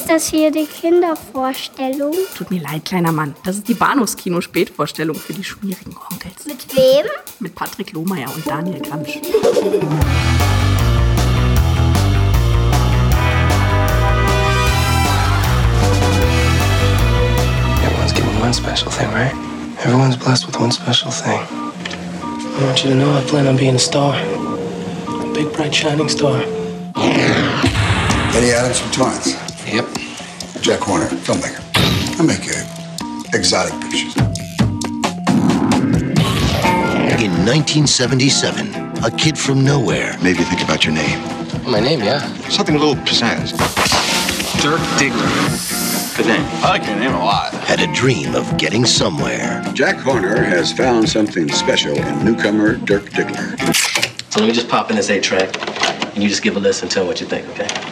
Ist das hier die Kindervorstellung? Tut mir leid, kleiner Mann. Das ist die Bahnhofskino-Spätvorstellung für die schmierigen Onkels. Mit wem? Mit Patrick Lohmeier und Daniel Gramsch. Everyone's given one special thing, right? Everyone's blessed with one special thing. I want you to know I plan on being a star. A big, bright, shining star. Eddie Adams from Torrance. Yep. Jack Horner, filmmaker. I make uh, exotic pictures. In 1977, a kid from nowhere Maybe think about your name. My name, yeah. Something a little pizzazz. Dirk Diggler. Good name. I like your name a lot. had a dream of getting somewhere. Jack Horner has found something special in newcomer Dirk Diggler. So let me just pop in this eight track, and you just give a listen tell me what you think, okay?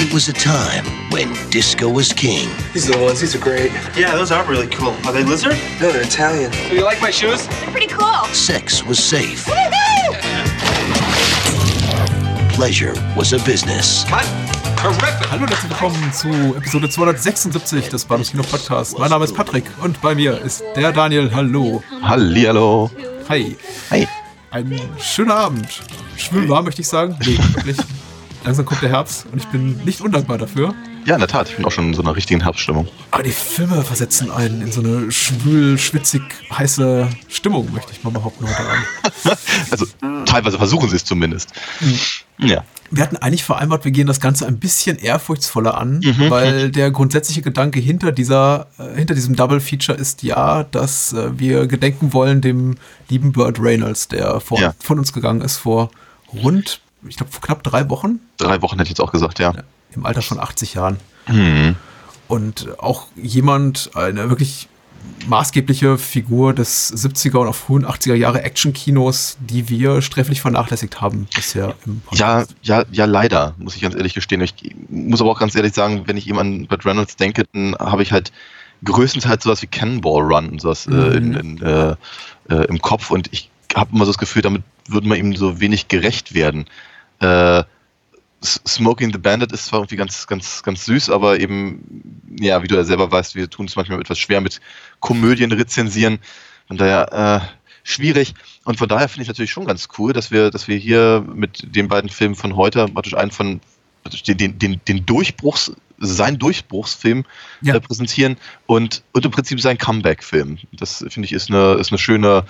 It was a time when disco was king. These are the ones. These are great. Yeah, those are really cool. Are they lizard? No, they're Italian. Do you like my shoes? Sex was safe. Pleasure was a business. Cut. Hallo und herzlich willkommen zu Episode 276 des Bahnhofs Kino Podcast. Mein Name ist Patrick und bei mir ist der Daniel. Hallo. Hallihallo. Hi. Hi. Ein schöner Abend. Schwül warm, möchte ich sagen. Nee, wirklich. Langsam kommt der Herbst und ich bin nicht undankbar dafür. Ja, in der Tat, ich bin auch schon in so einer richtigen Herbststimmung. Aber die Filme versetzen einen in so eine schwül, schwitzig, heiße Stimmung, möchte ich mal behaupten heute Abend. Also teilweise versuchen sie es zumindest. Ja. Wir hatten eigentlich vereinbart, wir gehen das Ganze ein bisschen ehrfurchtsvoller an, Mhm. weil der grundsätzliche Gedanke hinter dieser, äh, hinter diesem Double Feature ist ja, dass äh, wir gedenken wollen dem lieben Burt Reynolds, der vor, Ja. von uns gegangen ist vor rund, ich glaube, vor knapp drei Wochen, Drei Wochen hätte ich jetzt auch gesagt, ja. im Alter von 80 Jahren. Mhm. Und auch jemand, eine wirklich maßgebliche Figur des 70er und auch frühen 80er Jahre Action-Kinos, die wir sträflich vernachlässigt haben bisher im Ja, ja, ja, leider, muss ich ganz ehrlich gestehen. Ich muss aber auch ganz ehrlich sagen, wenn ich eben an Burt Reynolds denke, dann habe ich halt größtenteils sowas wie Cannonball Run und sowas äh, in, in, äh, äh, im Kopf und ich habe immer so das Gefühl, damit würde man ihm so wenig gerecht werden. Äh, Smoking the Bandit ist zwar irgendwie ganz, ganz, ganz süß, aber eben, ja, wie du ja selber weißt, wir tun es manchmal etwas schwer mit Komödien rezensieren. Von daher äh, schwierig. Und von daher finde ich natürlich schon ganz cool, dass wir, dass wir hier mit den beiden Filmen von heute praktisch einen von den, den, den, Durchbruchs, sein Durchbruchsfilm Ja. präsentieren und, und im Prinzip sein Comeback-Film. Das finde ich ist eine, ist eine schöne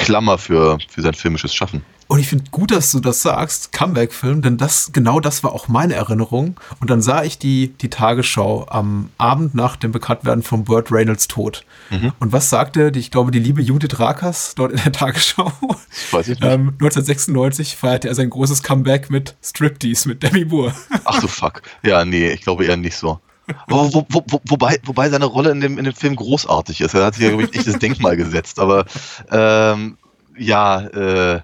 Klammer für, für sein filmisches Schaffen. Und ich finde gut, dass du das sagst, Comeback-Film, denn das, genau das war auch meine Erinnerung. Und dann sah ich die, die Tagesschau am Abend nach dem Bekanntwerden von Burt Reynolds Tod. Und was sagte, die, ich glaube, die liebe Judith Rakers dort in der Tagesschau? Weiß ich nicht. Ähm, 1996 feierte er sein großes Comeback mit Striptease, mit Demi Moore. Ach du Fuck. Ja, nee, ich glaube eher nicht so. Wo, wo, wo, wobei, wobei seine Rolle in dem, in dem Film großartig ist. Er hat sich ja, glaube ich, ein echtes Denkmal gesetzt. Aber ähm, ja, äh,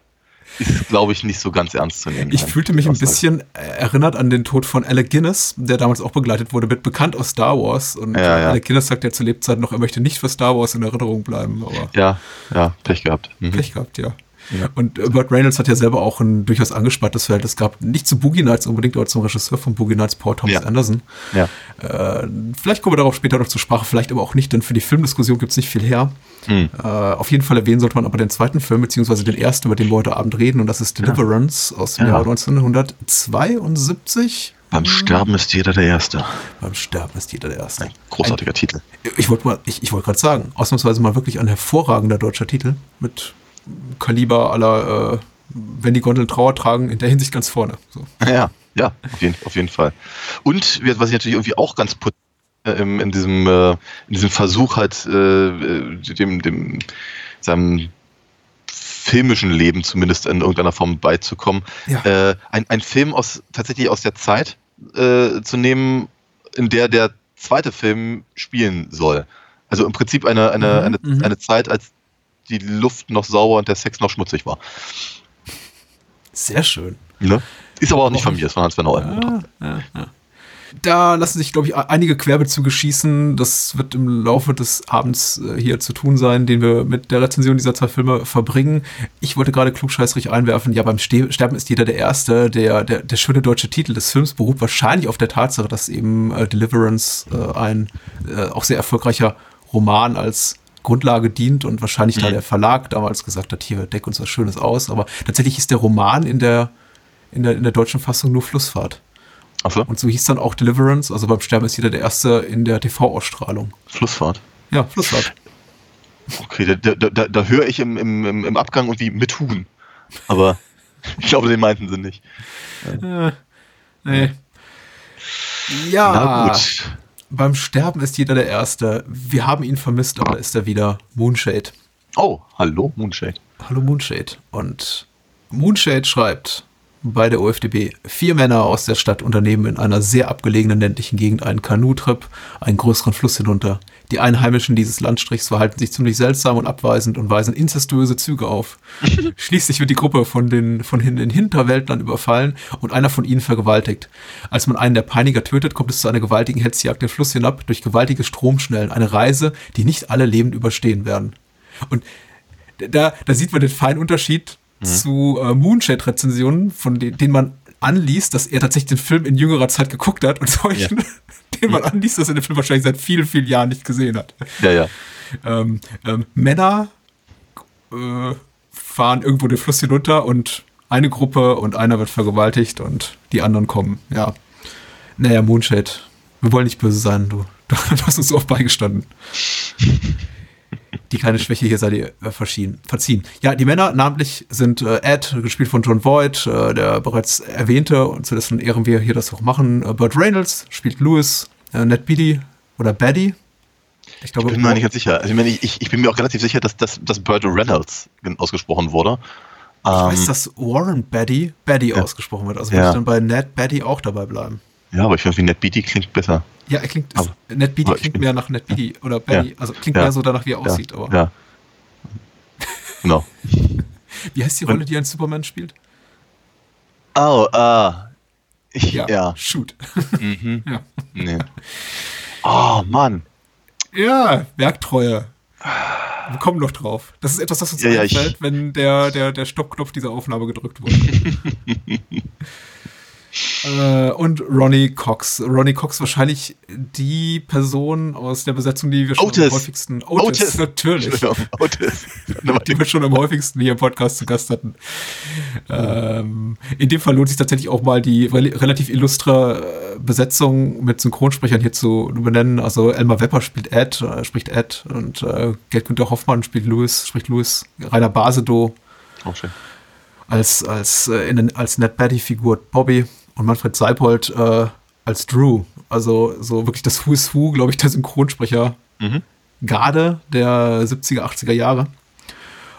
ist, glaube ich, nicht so ganz ernst zu nehmen. Ich fühlte mich ein bisschen erinnert an den Tod von Alec Guinness, der damals auch begleitet wurde, wird bekannt aus Star Wars. Und Ja, ja. Alec Guinness sagt ja zu Lebzeiten noch, er möchte nicht für Star Wars in Erinnerung bleiben. Aber Ja, ja, Pech gehabt. Mhm. Pech gehabt, ja. Und äh, Burt Reynolds hat ja selber auch ein durchaus angespanntes Verhältnis gehabt. Nicht zu Boogie Nights unbedingt, aber zum Regisseur von Boogie Nights, Paul Thomas Ja. Anderson. Ja. Äh, vielleicht kommen wir darauf später noch zur Sprache, vielleicht aber auch nicht, denn für die Filmdiskussion gibt es nicht viel her. Hm. Äh, auf jeden Fall erwähnen sollte man aber den zweiten Film, beziehungsweise den ersten, über den wir heute Abend reden, und das ist Deliverance aus dem Ja. Jahr 1972. Beim Sterben ist jeder der Erste. Beim Sterben ist jeder der Erste. Ein großartiger Titel. Ich wollte mal, ich, ich wollte gerade sagen, ausnahmsweise mal wirklich ein hervorragender deutscher Titel mit Kaliber aller, äh, wenn die Gondeln Trauer tragen, in der Hinsicht ganz vorne. So. Ja, ja, auf jeden, auf jeden Fall. Und was ich natürlich irgendwie auch ganz put äh, im- in diesem äh, in diesem Versuch halt äh, äh, dem dem seinem filmischen Leben zumindest in irgendeiner Form beizukommen. Ja. Äh, ein, ein Film aus tatsächlich aus der Zeit äh, zu nehmen, in der der zweite Film spielen soll. Also im Prinzip eine eine eine, mhm. eine Zeit, als die Luft noch sauber und der Sex noch schmutzig war. Sehr schön. Ne? Ist aber auch nicht von mir, ist von Hans Werner Oldenburg. Ja, ja. da lassen sich, glaube ich, einige Querbezüge schießen. Das wird im Laufe des Abends äh, hier zu tun sein, den wir mit der Rezension dieser zwei Filme verbringen. Ich wollte gerade klugscheißerig einwerfen, ja, beim Ste Sterben ist jeder der Erste. Der, der, der schöne deutsche Titel des Films beruht wahrscheinlich auf der Tatsache, dass eben äh, Deliverance äh, ein äh, auch sehr erfolgreicher Roman als Grundlage dient und wahrscheinlich da der Verlag damals gesagt hat, hier, deck uns was Schönes aus. Aber tatsächlich ist der Roman in der, in der, in der deutschen Fassung nur Flussfahrt. Ach so. Und so hieß dann auch Deliverance, also beim Sterben ist jeder der Erste in der TV-Ausstrahlung. Flussfahrt. Ja, Flussfahrt. Okay, da, da, da, da höre ich im, im, im Abgang irgendwie mit Huhn. Aber ich glaube, den meinten sie nicht. Äh, nee. Ja. Na gut. Beim Sterben ist jeder der Erste. Wir haben ihn vermisst, aber ist er wieder. Moonshade. Oh, hallo, Moonshade. Hallo Moonshade. Und Moonshade schreibt bei der OFDB, vier Männer aus der Stadt unternehmen in einer sehr abgelegenen ländlichen Gegend einen Kanutrip, einen größeren Fluss hinunter. Die Einheimischen dieses Landstrichs verhalten sich ziemlich seltsam und abweisend und weisen inzestuöse Züge auf. Schließlich wird die Gruppe von den, von den Hinterwäldlern überfallen und einer von ihnen vergewaltigt. Als man einen der Peiniger tötet, kommt es zu einer gewaltigen Hetzjagd den Fluss hinab durch gewaltige Stromschnellen. Eine Reise, die nicht alle lebend überstehen werden. Und da, da sieht man den feinen Unterschied zu äh, Moonshade-Rezensionen, von de denen man anliest, dass er tatsächlich den Film in jüngerer Zeit geguckt hat und solchen, denen man anliest, dass er den Film wahrscheinlich seit vielen, vielen Jahren nicht gesehen hat. Ja, ja. Ähm, ähm, Männer äh, fahren irgendwo den Fluss hinunter und eine Gruppe und einer wird vergewaltigt und die anderen kommen. Ja. Naja, Moonshade. Wir wollen nicht böse sein, du. Du hast uns so oft beigestanden. Die kleine Schwäche hier sei dir äh, verziehen. Ja, die Männer namentlich sind äh, Ed, gespielt von John Voight, äh, der bereits erwähnte, und zu dessen Ehren wir hier das auch machen. Äh, Burt Reynolds spielt Lewis, äh, Ned Beatty oder Baddy. Ich glaube, Ich bin mir nicht ganz sicher. Also ich, meine, ich, ich bin mir auch relativ sicher, dass, dass, dass Burt Reynolds ausgesprochen wurde. ich Ähm, weiß, dass Warren Baddy Baddy Ja. ausgesprochen wird. Also Ja. würde ich dann bei Ned Baddy auch dabei bleiben. Ja, aber ich finde, wie Ned Beatty klingt besser. Ja, er klingt, Aber- Ned Beatty aber ich klingt mehr nach Ned Beatty oder Baddy. Also klingt Ja. mehr so danach, wie er Ja, aussieht. Aber ja. Genau. wie heißt die Rolle, die ein Superman spielt? Oh, ah. Ich, ja. Shoot. Mhm. Ja. Nee. Oh, Mann. Ja, Werktreue. Wir kommen noch drauf. Das ist etwas, das uns Ja, ja, ich- einfällt, wenn der, der, der Stoppknopf dieser Aufnahme gedrückt wurde. äh, und Ronnie Cox. Ronnie Cox wahrscheinlich die Person aus der Besetzung, die wir schon am Otis. häufigsten. Otis, Otis. natürlich. Otis. Die wir schon am häufigsten hier im Podcast zu Gast hatten. Ähm, in dem Fall lohnt sich tatsächlich auch mal die rel relativ illustre äh, Besetzung mit Synchronsprechern hier zu benennen. Also Elmar Wepper spielt Ed, äh, spricht Ed und äh, Gerd Günther Hoffmann spielt Louis, spricht Louis. Rainer Basedow Oh, schön. als, als, äh, in, als Ned Batty-Figur Bobby und Manfred Seipold äh, als Drew. Also so wirklich das Who is Who, glaube ich, der Synchronsprecher Mhm. Garde der 70er, 80er Jahre.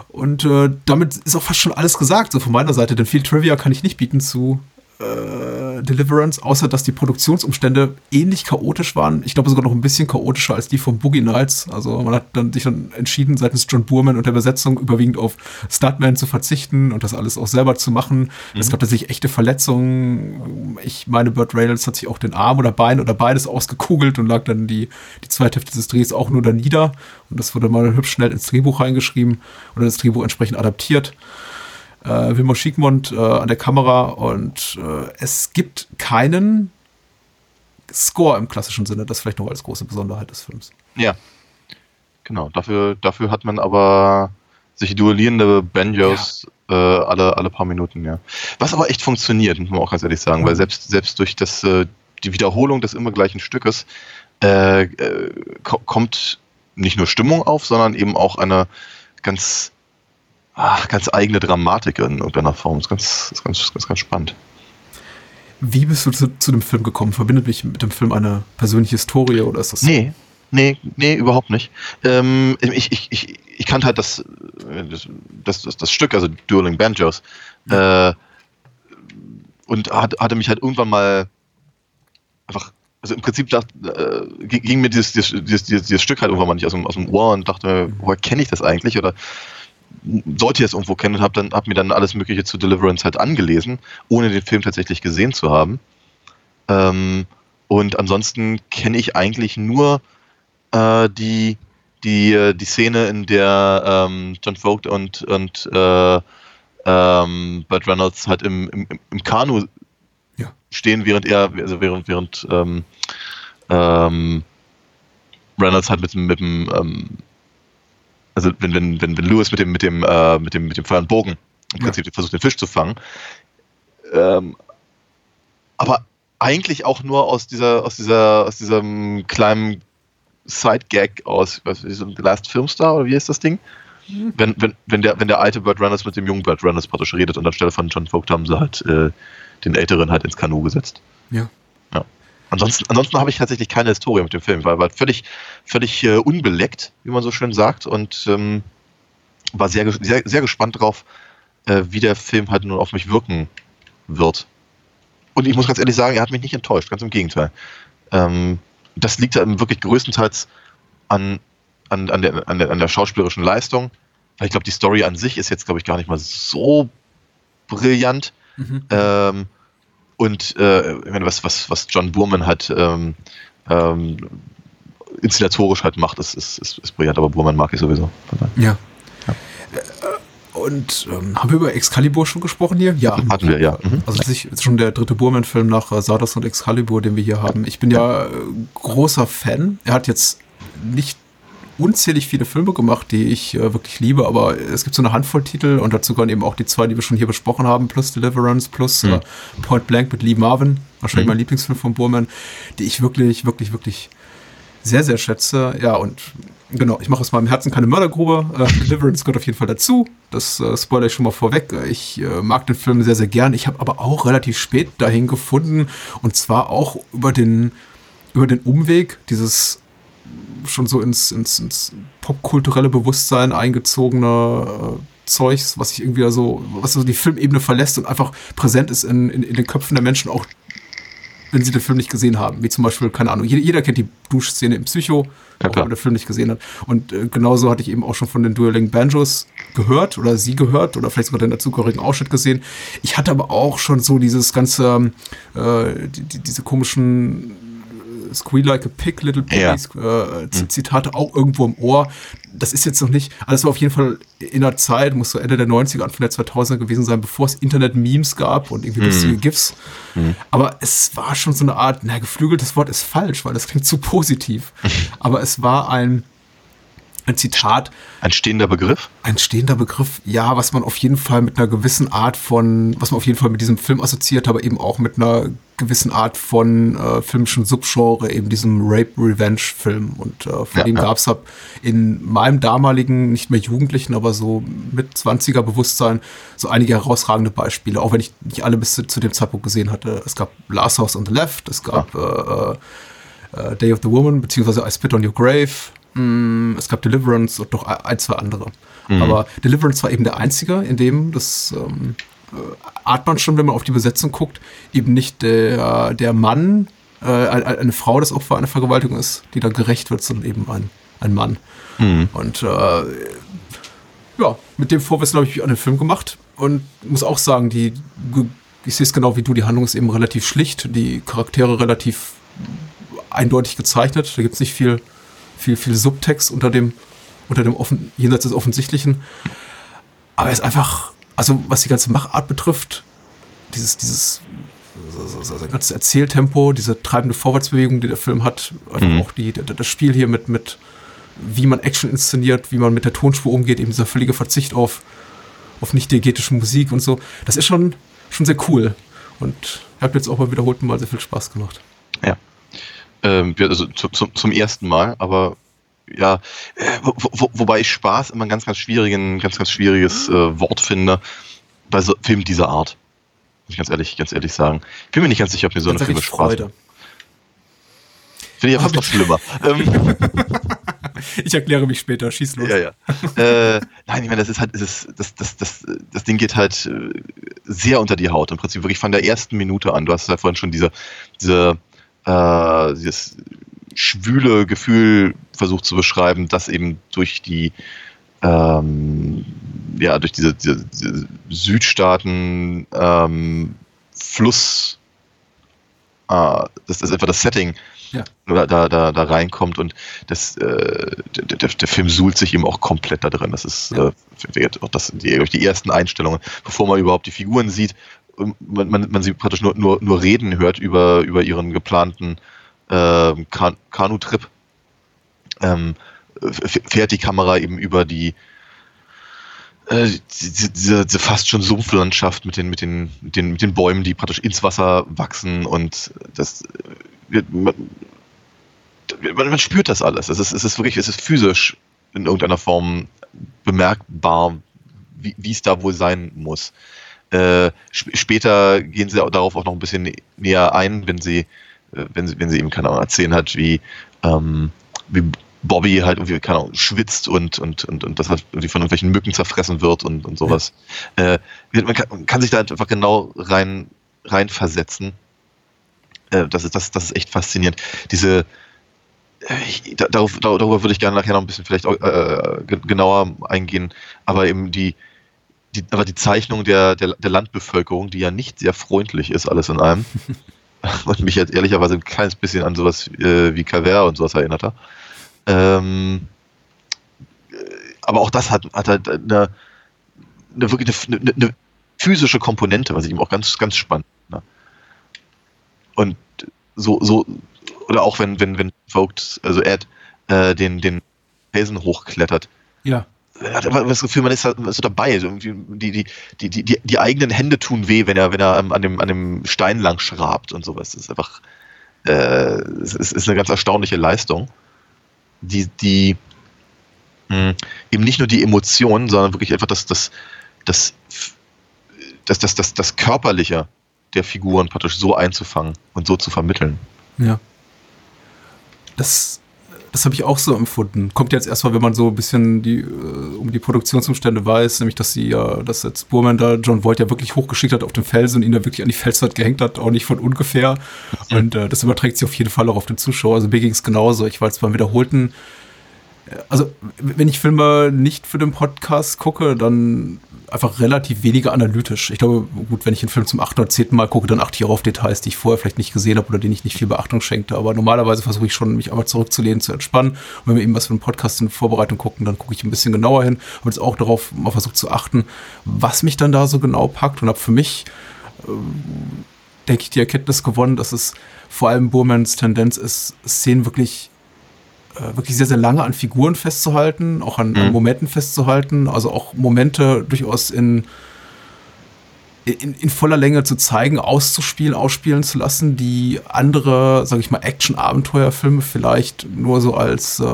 Und äh, damit ist auch fast schon alles gesagt, so von meiner Seite, denn viel Trivia kann ich nicht bieten zu äh, Deliverance, außer dass die Produktionsumstände ähnlich chaotisch waren. Ich glaube sogar noch ein bisschen chaotischer als die von Boogie Nights. Also man hat dann sich dann entschieden, seitens John Boorman und der Besetzung überwiegend auf Stuntman zu verzichten und das alles auch selber zu machen. Es gab tatsächlich echte Verletzungen. Ich meine, Burt Reynolds hat sich auch den Arm oder Bein oder beides ausgekugelt und lag dann die, die zweite Hälfte des Drehs auch nur da nieder. Und das wurde mal hübsch schnell ins Drehbuch reingeschrieben oder das Drehbuch entsprechend adaptiert äh, Wilmar Schickmund äh, an der Kamera und äh, es gibt keinen Score im klassischen Sinne. Das vielleicht noch als große Besonderheit des Films. Ja. Genau. Dafür, dafür hat man aber sich duellierende Banjos äh, alle, alle paar Minuten, ja. Was aber echt funktioniert, muss man auch ganz ehrlich sagen, weil selbst, selbst durch das, äh, die Wiederholung des immer gleichen Stückes äh, äh, ko kommt nicht nur Stimmung auf, sondern eben auch eine ganz, ach, ganz eigene Dramatik in irgendeiner Form. Das ist ganz, ist ganz, ganz, ganz spannend. Wie bist du zu, zu dem Film gekommen? Verbindet mich mit dem Film eine persönliche Historie oder ist das Nee, nee, nee, überhaupt nicht. Ähm, ich, ich, ich, ich kannte halt das, das, das, das, Stück, also Dueling Banjos, äh, und hat, hatte mich halt irgendwann mal einfach, also im Prinzip dacht, äh, ging, mir dieses, dieses, dieses, dieses, dieses Stück halt irgendwann mal nicht aus dem, aus dem Ohr und dachte mir, woher kenne ich das eigentlich oder sollte ich es irgendwo kennen und habe dann hab mir dann alles Mögliche zu Deliverance halt angelesen, ohne den Film tatsächlich gesehen zu haben. Ähm, Und ansonsten kenne ich eigentlich nur äh, die, die, die Szene, in der ähm, John Vogt und, und äh, ähm, Burt Reynolds halt im, im, im Kanu Ja. stehen, während er, also während, während ähm, ähm, Reynolds halt mit, dem- mit dem, ähm, also wenn, wenn, wenn, wenn Lewis mit dem, mit dem, äh, mit dem, mit dem und Bogen im Ja. Prinzip versucht, den Fisch zu fangen. Ähm, aber eigentlich auch nur aus dieser, aus dieser, aus diesem kleinen Side-Gag aus, was ist The Last Filmstar oder wie heißt das Ding? Wenn, wenn, wenn, der, wenn der alte Burt Reynolds mit dem jungen Burt Reynolds praktisch redet und anstelle von John Vogt haben sie halt äh, den Älteren halt ins Kanu gesetzt. Ja. Ansonsten, ansonsten habe ich tatsächlich keine Historie mit dem Film, weil war völlig, völlig äh, unbeleckt, wie man so schön sagt, und ähm, war sehr, sehr, sehr gespannt drauf, äh, wie der Film halt nun auf mich wirken wird. Und ich muss ganz ehrlich sagen, er hat mich nicht enttäuscht, ganz im Gegenteil. Ähm, das liegt dann wirklich größtenteils an, an, an, der, an, der, an der schauspielerischen Leistung. Ich glaube, die Story an sich ist jetzt, glaube ich, gar nicht mal so brillant. Mhm. Ähm, und äh, ich meine, was, was, was John Burman halt ähm, ähm, inszenatorisch halt macht, ist, ist, ist, ist brillant, aber Burman mag ich sowieso. Daher. Ja. Äh, Und ähm, haben wir über Excalibur schon gesprochen hier? Ja. Hatten wir, ja. Mhm. Also das ist schon der dritte Burman-Film nach äh, Sardas und Excalibur, den wir hier haben. Ich bin ja äh, großer Fan. Er hat jetzt nicht unzählig viele Filme gemacht, die ich äh, wirklich liebe, aber es gibt so eine Handvoll Titel und dazu gehören eben auch die zwei, die wir schon hier besprochen haben, plus Deliverance, plus Mhm. äh, Point Blank mit Lee Marvin, wahrscheinlich Mhm. mein Lieblingsfilm von Burman, die ich wirklich, wirklich, wirklich sehr, sehr schätze. Ja, und genau, ich mache aus meinem Herzen keine Mördergrube. Äh, Deliverance gehört auf jeden Fall dazu. Das äh, spoilere ich schon mal vorweg. Ich äh, mag den Film sehr, sehr gern. Ich habe aber auch relativ spät dahin gefunden und zwar auch über den, über den Umweg dieses schon so ins, ins, ins popkulturelle Bewusstsein eingezogene äh, Zeugs, was sich irgendwie so, was so die Filmebene verlässt und einfach präsent ist in, in, in den Köpfen der Menschen, auch wenn sie den Film nicht gesehen haben. Wie zum Beispiel, keine Ahnung, jeder, jeder kennt die Duschszene im Psycho, Ja, auch wenn man den Film nicht gesehen hat. Und äh, genauso hatte ich eben auch schon von den Dueling Banjos gehört oder sie gehört oder vielleicht sogar den dazugehörigen Ausschnitt gesehen. Ich hatte aber auch schon so dieses ganze, äh, die, die, diese komischen Squeal like a pig, little Ja. piggies, äh, Z- Zitate auch irgendwo im Ohr. Das ist jetzt noch nicht, alles war auf jeden Fall in der Zeit, muss so Ende der 90er, Anfang der 2000er gewesen sein, bevor es Internet-Memes gab und irgendwie lustige GIFs. Aber es war schon so eine Art, na, geflügeltes Wort ist falsch, weil das klingt zu positiv. Aber es war ein, ein Zitat, Ein stehender Begriff. ein stehender Begriff, ja, was man auf jeden Fall mit einer gewissen Art von, was man auf jeden Fall mit diesem Film assoziiert, aber eben auch mit einer gewissen Art von äh, filmischen Subgenre, eben diesem Rape-Revenge-Film. Und äh, von Ja, dem ja. gab es in meinem damaligen, nicht mehr Jugendlichen, aber so mit 20er Bewusstsein so einige herausragende Beispiele, auch wenn ich nicht alle bis zu, zu dem Zeitpunkt gesehen hatte. Es gab Last House on the Left, es gab äh, äh, äh, Day of the Woman, beziehungsweise I Spit on Your Grave. Mm, es gab Deliverance und noch ein, zwei andere. Aber Deliverance war eben der einzige, in dem das ähm, äh, ahnt man schon, wenn man auf die Besetzung guckt, eben nicht der, der Mann, äh, ein- ein- eine Frau das Opfer einer Vergewaltigung ist, die dann gerecht wird, sondern eben ein, ein Mann. Und äh, ja, mit dem Vorwissen habe ich mich an den Film gemacht und muss auch sagen, die, ich sehe es genau wie du, die Handlung ist eben relativ schlicht, die Charaktere relativ eindeutig gezeichnet, da gibt es nicht viel, viel, viel Subtext unter dem, unter dem offen, jenseits des Offensichtlichen. Aber er ist einfach, also was die ganze Machart betrifft, dieses, dieses, sein ganzes Erzähltempo, diese treibende Vorwärtsbewegung, die der Film hat, Mhm. auch die, das Spiel hier mit, mit, wie man Action inszeniert, wie man mit der Tonspur umgeht, eben dieser völlige Verzicht auf, auf nicht diegetische Musik und so. Das ist schon, schon sehr cool. Und ich habe jetzt auch mal wiederholten Mal sehr viel Spaß gemacht. Ähm, also zu, zu, zum ersten Mal, aber ja, äh, wo, wo, wobei ich Spaß immer ein ganz, ganz schwierigen, ganz, ganz schwieriges äh, Wort finde bei so Filmen dieser Art. Muss ich ganz ehrlich, ganz ehrlich sagen. Ich bin mir nicht ganz sicher, ob mir so eine Filme Spaß Freude. machen. Finde ich ja fast noch schlimmer. ähm, Ich erkläre mich später, schieß los. Ja, ja. äh, nein, ich meine, das ist halt, das, das, das, das, das Ding geht halt äh, sehr unter die Haut. Im Prinzip wirklich von der ersten Minute an. Du hast ja vorhin schon diese, diese, äh, dieses schwüle Gefühl versucht zu beschreiben, das eben durch die, ähm, ja, durch diese, diese, diese Südstaaten ähm, Fluss dass das einfach das Setting Ja. da, da, da, da reinkommt und das, äh, der, der, der Film suhlt sich eben auch komplett da drin. Das ist Ja. äh, auch das, die, die ersten Einstellungen, bevor man überhaupt die Figuren sieht, man, man, man sie praktisch nur, nur, nur reden hört über, über ihren geplanten ähm, kan Kanu-Trip, ähm, fährt die Kamera eben über die äh, diese, diese, diese fast schon Sumpflandschaft mit den, mit, den, mit, den, mit den Bäumen, die praktisch ins Wasser wachsen und das äh, man, man, spürt das alles. Es ist, es ist wirklich, es ist physisch in irgendeiner Form bemerkbar, wie es da wohl sein muss. Äh, sp später gehen sie auch darauf auch noch ein bisschen nä- näher ein, wenn sie, äh, wenn sie, wenn sie eben, keine Ahnung, erzählen hat, wie, ähm, wie Bobby halt irgendwie, keine Ahnung, schwitzt und, und, und, und das halt irgendwie von irgendwelchen Mücken zerfressen wird und, und sowas. Äh, man, kann, man kann sich da einfach genau rein, rein versetzen. Äh, das, ist, das, das ist echt faszinierend. Diese, äh, ich, da- darauf, dar- darüber würde ich gerne nachher noch ein bisschen vielleicht äh, ge- genauer eingehen, aber eben die, die, aber die Zeichnung der, der, der Landbevölkerung, die ja nicht sehr freundlich ist, alles in allem, und mich jetzt ehrlicherweise ein kleines bisschen an sowas äh, wie Calvert und sowas erinnert hat. Ähm, äh, aber auch das hat, hat halt eine, eine wirklich eine, eine, eine physische Komponente, was ich eben auch ganz, ganz spannend. Ne? Und so, so, oder auch wenn, wenn, wenn Vogt, also Ed, äh, den, den Felsen hochklettert, Ja. Man hat immer das Gefühl, man ist, da- so dabei. Irgendwie die, die, die, die, die, eigenen Hände tun weh, wenn er, wenn er ähm, an dem, an dem Stein lang schrabt und sowas. Das ist einfach, äh, es ist, eine ganz erstaunliche Leistung, die, die mh, eben nicht nur die Emotionen, sondern wirklich einfach das, das, das, das, das, das, das Körperliche der Figuren praktisch so einzufangen und so zu vermitteln. Ja. Das, das habe ich auch so empfunden. Kommt jetzt erstmal, wenn man so ein bisschen die, äh, um die Produktionsumstände weiß, nämlich dass sie ja, dass jetzt Burman da John Voight ja wirklich hochgeschickt hat auf den Felsen und ihn da wirklich an die Felswand gehängt hat, auch nicht von ungefähr. Und äh, das überträgt sich auf jeden Fall auch auf den Zuschauer. Also mir ging es genauso. Ich war jetzt beim wiederholten also wenn ich Filme nicht für den Podcast gucke, dann einfach relativ weniger analytisch. Ich glaube, gut, wenn ich einen Film zum achten oder zehnten Mal gucke, dann achte ich auch auf Details, die ich vorher vielleicht nicht gesehen habe oder denen ich nicht viel Beachtung schenkte. Aber normalerweise versuche ich schon, mich einfach zurückzulehnen, zu entspannen. Und wenn wir eben was für einen Podcast in Vorbereitung gucken, dann gucke ich ein bisschen genauer hin. Habe jetzt auch darauf mal versucht zu achten, was mich dann da so genau packt und habe für mich ähm, denke ich, die Erkenntnis gewonnen, dass es vor allem Burmans Tendenz ist, Szenen wirklich wirklich sehr, sehr lange an Figuren festzuhalten, auch an, an Momenten festzuhalten, also auch Momente durchaus in, in, in voller Länge zu zeigen, auszuspielen, ausspielen zu lassen, die andere, sage ich mal, Action-Abenteuerfilme vielleicht nur so als, äh,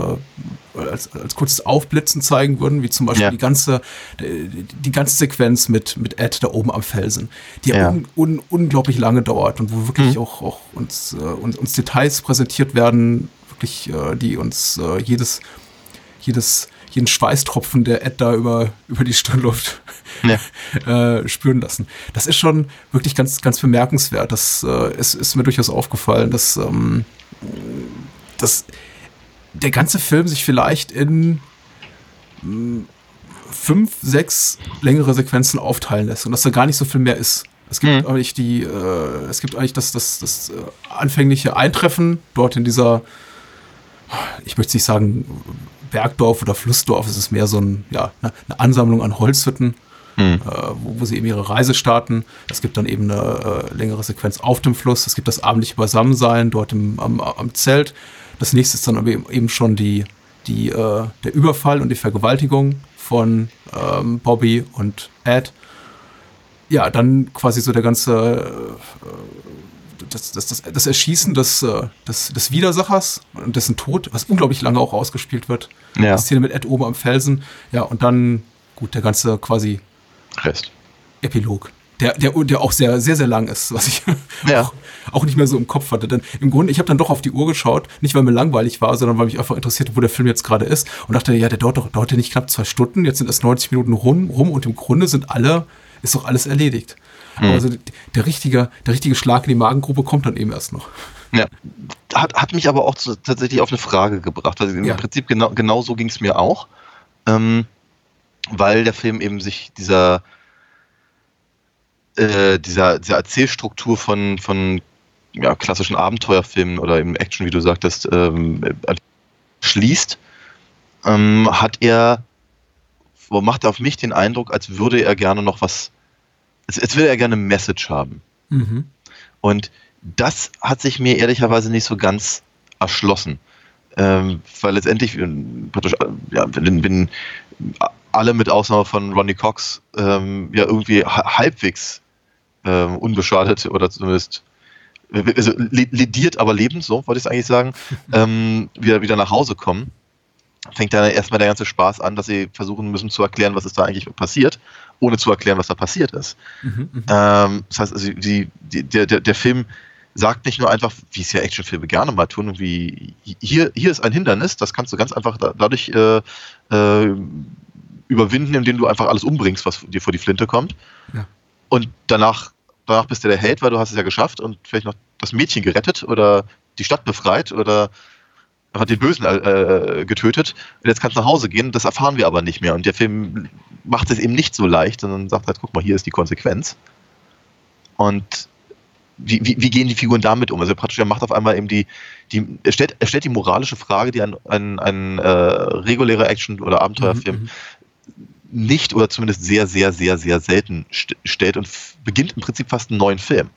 als, als kurzes Aufblitzen zeigen würden, wie zum Beispiel Ja. die ganze die, die ganze Sequenz mit, mit Ed da oben am Felsen, die ja. Un, un, unglaublich lange dauert und wo wirklich auch, auch uns, äh, uns, uns Details präsentiert werden, wirklich, äh, die uns äh, jedes, jedes, jeden Schweißtropfen, der Ed da über, über die Stirn läuft, äh, spüren lassen. Das ist schon wirklich ganz, ganz bemerkenswert. Das äh, ist, ist mir durchaus aufgefallen, dass, ähm, dass der ganze Film sich vielleicht in mh, fünf, sechs längere Sequenzen aufteilen lässt und dass da gar nicht so viel mehr ist. Es gibt eigentlich die, äh, es gibt eigentlich das, das, das äh, anfängliche Eintreffen dort in dieser, ich möchte nicht sagen Bergdorf oder Flussdorf, es ist mehr so ein, ja, eine eine Ansammlung an Holzhütten, äh, wo, wo sie eben ihre Reise starten. Es gibt dann eben eine äh, längere Sequenz auf dem Fluss. Es gibt das abendliche Beisammensein dort im, am, am Zelt. Das nächste ist dann aber eben eben schon die, die, äh, der Überfall und die Vergewaltigung von ähm, Bobby und Ed. Ja, dann quasi so der ganze äh, das, das, das, das Erschießen des, äh, des, des Widersachers und dessen Tod, was unglaublich lange auch ausgespielt wird. Ja. Die Szene mit Ed oben am Felsen. Ja, und dann, gut, der ganze quasi Rest. Epilog. Der, der, der auch sehr, sehr, sehr lang ist, was ich Ja. auch, auch nicht mehr so im Kopf hatte. Denn im Grunde, ich habe dann doch auf die Uhr geschaut, nicht weil mir langweilig war, sondern weil mich einfach interessiert, wo der Film jetzt gerade ist. Und dachte, ja, der dauert doch dauert ja nicht knapp zwei Stunden, jetzt sind es 90 Minuten rum, rum und im Grunde sind alle, ist doch alles erledigt. Mhm. Also der richtige, der richtige Schlag in die Magengrube kommt dann eben erst noch. Ja. Hat, hat mich aber auch zu, tatsächlich auf eine Frage gebracht. Also im Ja. Prinzip genau, genau so ging es mir auch. Ähm, weil der Film eben sich dieser, äh, dieser, dieser Erzählstruktur von, von ja, klassischen Abenteuerfilmen oder im Action, wie du sagtest, ähm, schließt, ähm, hat er, macht er auf mich den Eindruck, als würde er gerne noch was, als, als würde er gerne eine Message haben. Mhm. Und das hat sich mir ehrlicherweise nicht so ganz erschlossen. Ähm, weil letztendlich, äh, praktisch, äh, ja, wenn, wenn alle mit Ausnahme von Ronnie Cox ähm, ja irgendwie halbwegs ähm, unbeschadet oder zumindest also lediert, aber lebend, so wollte ich es eigentlich sagen, ähm, wieder, wieder nach Hause kommen, fängt dann erstmal der ganze Spaß an, dass sie versuchen müssen zu erklären, was ist da eigentlich passiert, ohne zu erklären, was da passiert ist. Mhm, mhm. ähm, das heißt, also die, die, der, der, Film sagt nicht nur einfach, wie es ja Actionfilme gerne mal tun, wie hier, hier ist ein Hindernis, das kannst du ganz einfach da, dadurch äh, äh, überwinden, indem du einfach alles umbringst, was dir vor die Flinte kommt. Ja. Und danach, danach bist du der Held, weil du hast es ja geschafft und vielleicht noch das Mädchen gerettet oder die Stadt befreit oder hat den Bösen äh, getötet und jetzt kannst du nach Hause gehen. Das erfahren wir aber nicht mehr. Und der Film macht es eben nicht so leicht, sondern sagt halt, guck mal, hier ist die Konsequenz. Und wie, wie, wie, gehen die Figuren damit um? Also praktisch, er macht auf einmal eben die, die er, stellt, er stellt die moralische Frage, die ein, ein, ein äh, regulärer Action- oder Abenteuerfilm mhm, mhm, nicht oder zumindest sehr, sehr, sehr, sehr selten st stellt und beginnt im Prinzip fast einen neuen Film.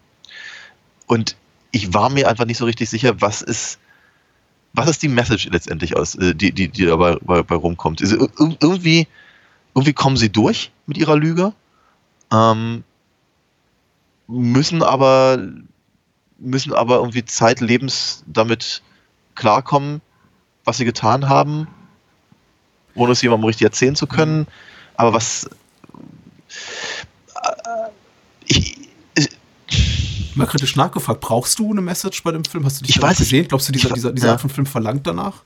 Und ich war mir einfach nicht so richtig sicher, was ist, was ist die Message letztendlich aus, äh, die, die, die dabei bei, bei rumkommt. Also, irgendwie, irgendwie kommen sie durch mit ihrer Lüge. Ähm, müssen aber müssen aber irgendwie zeitlebens damit klarkommen, was sie getan haben, ohne es jemandem richtig erzählen zu können. Aber was äh, ich, Mal kritisch nachgefragt, brauchst du eine Message bei dem Film? Hast du dich ich weiß gesehen? Glaubst du, dieser, dieser, dieser ja. Art von Film verlangt danach?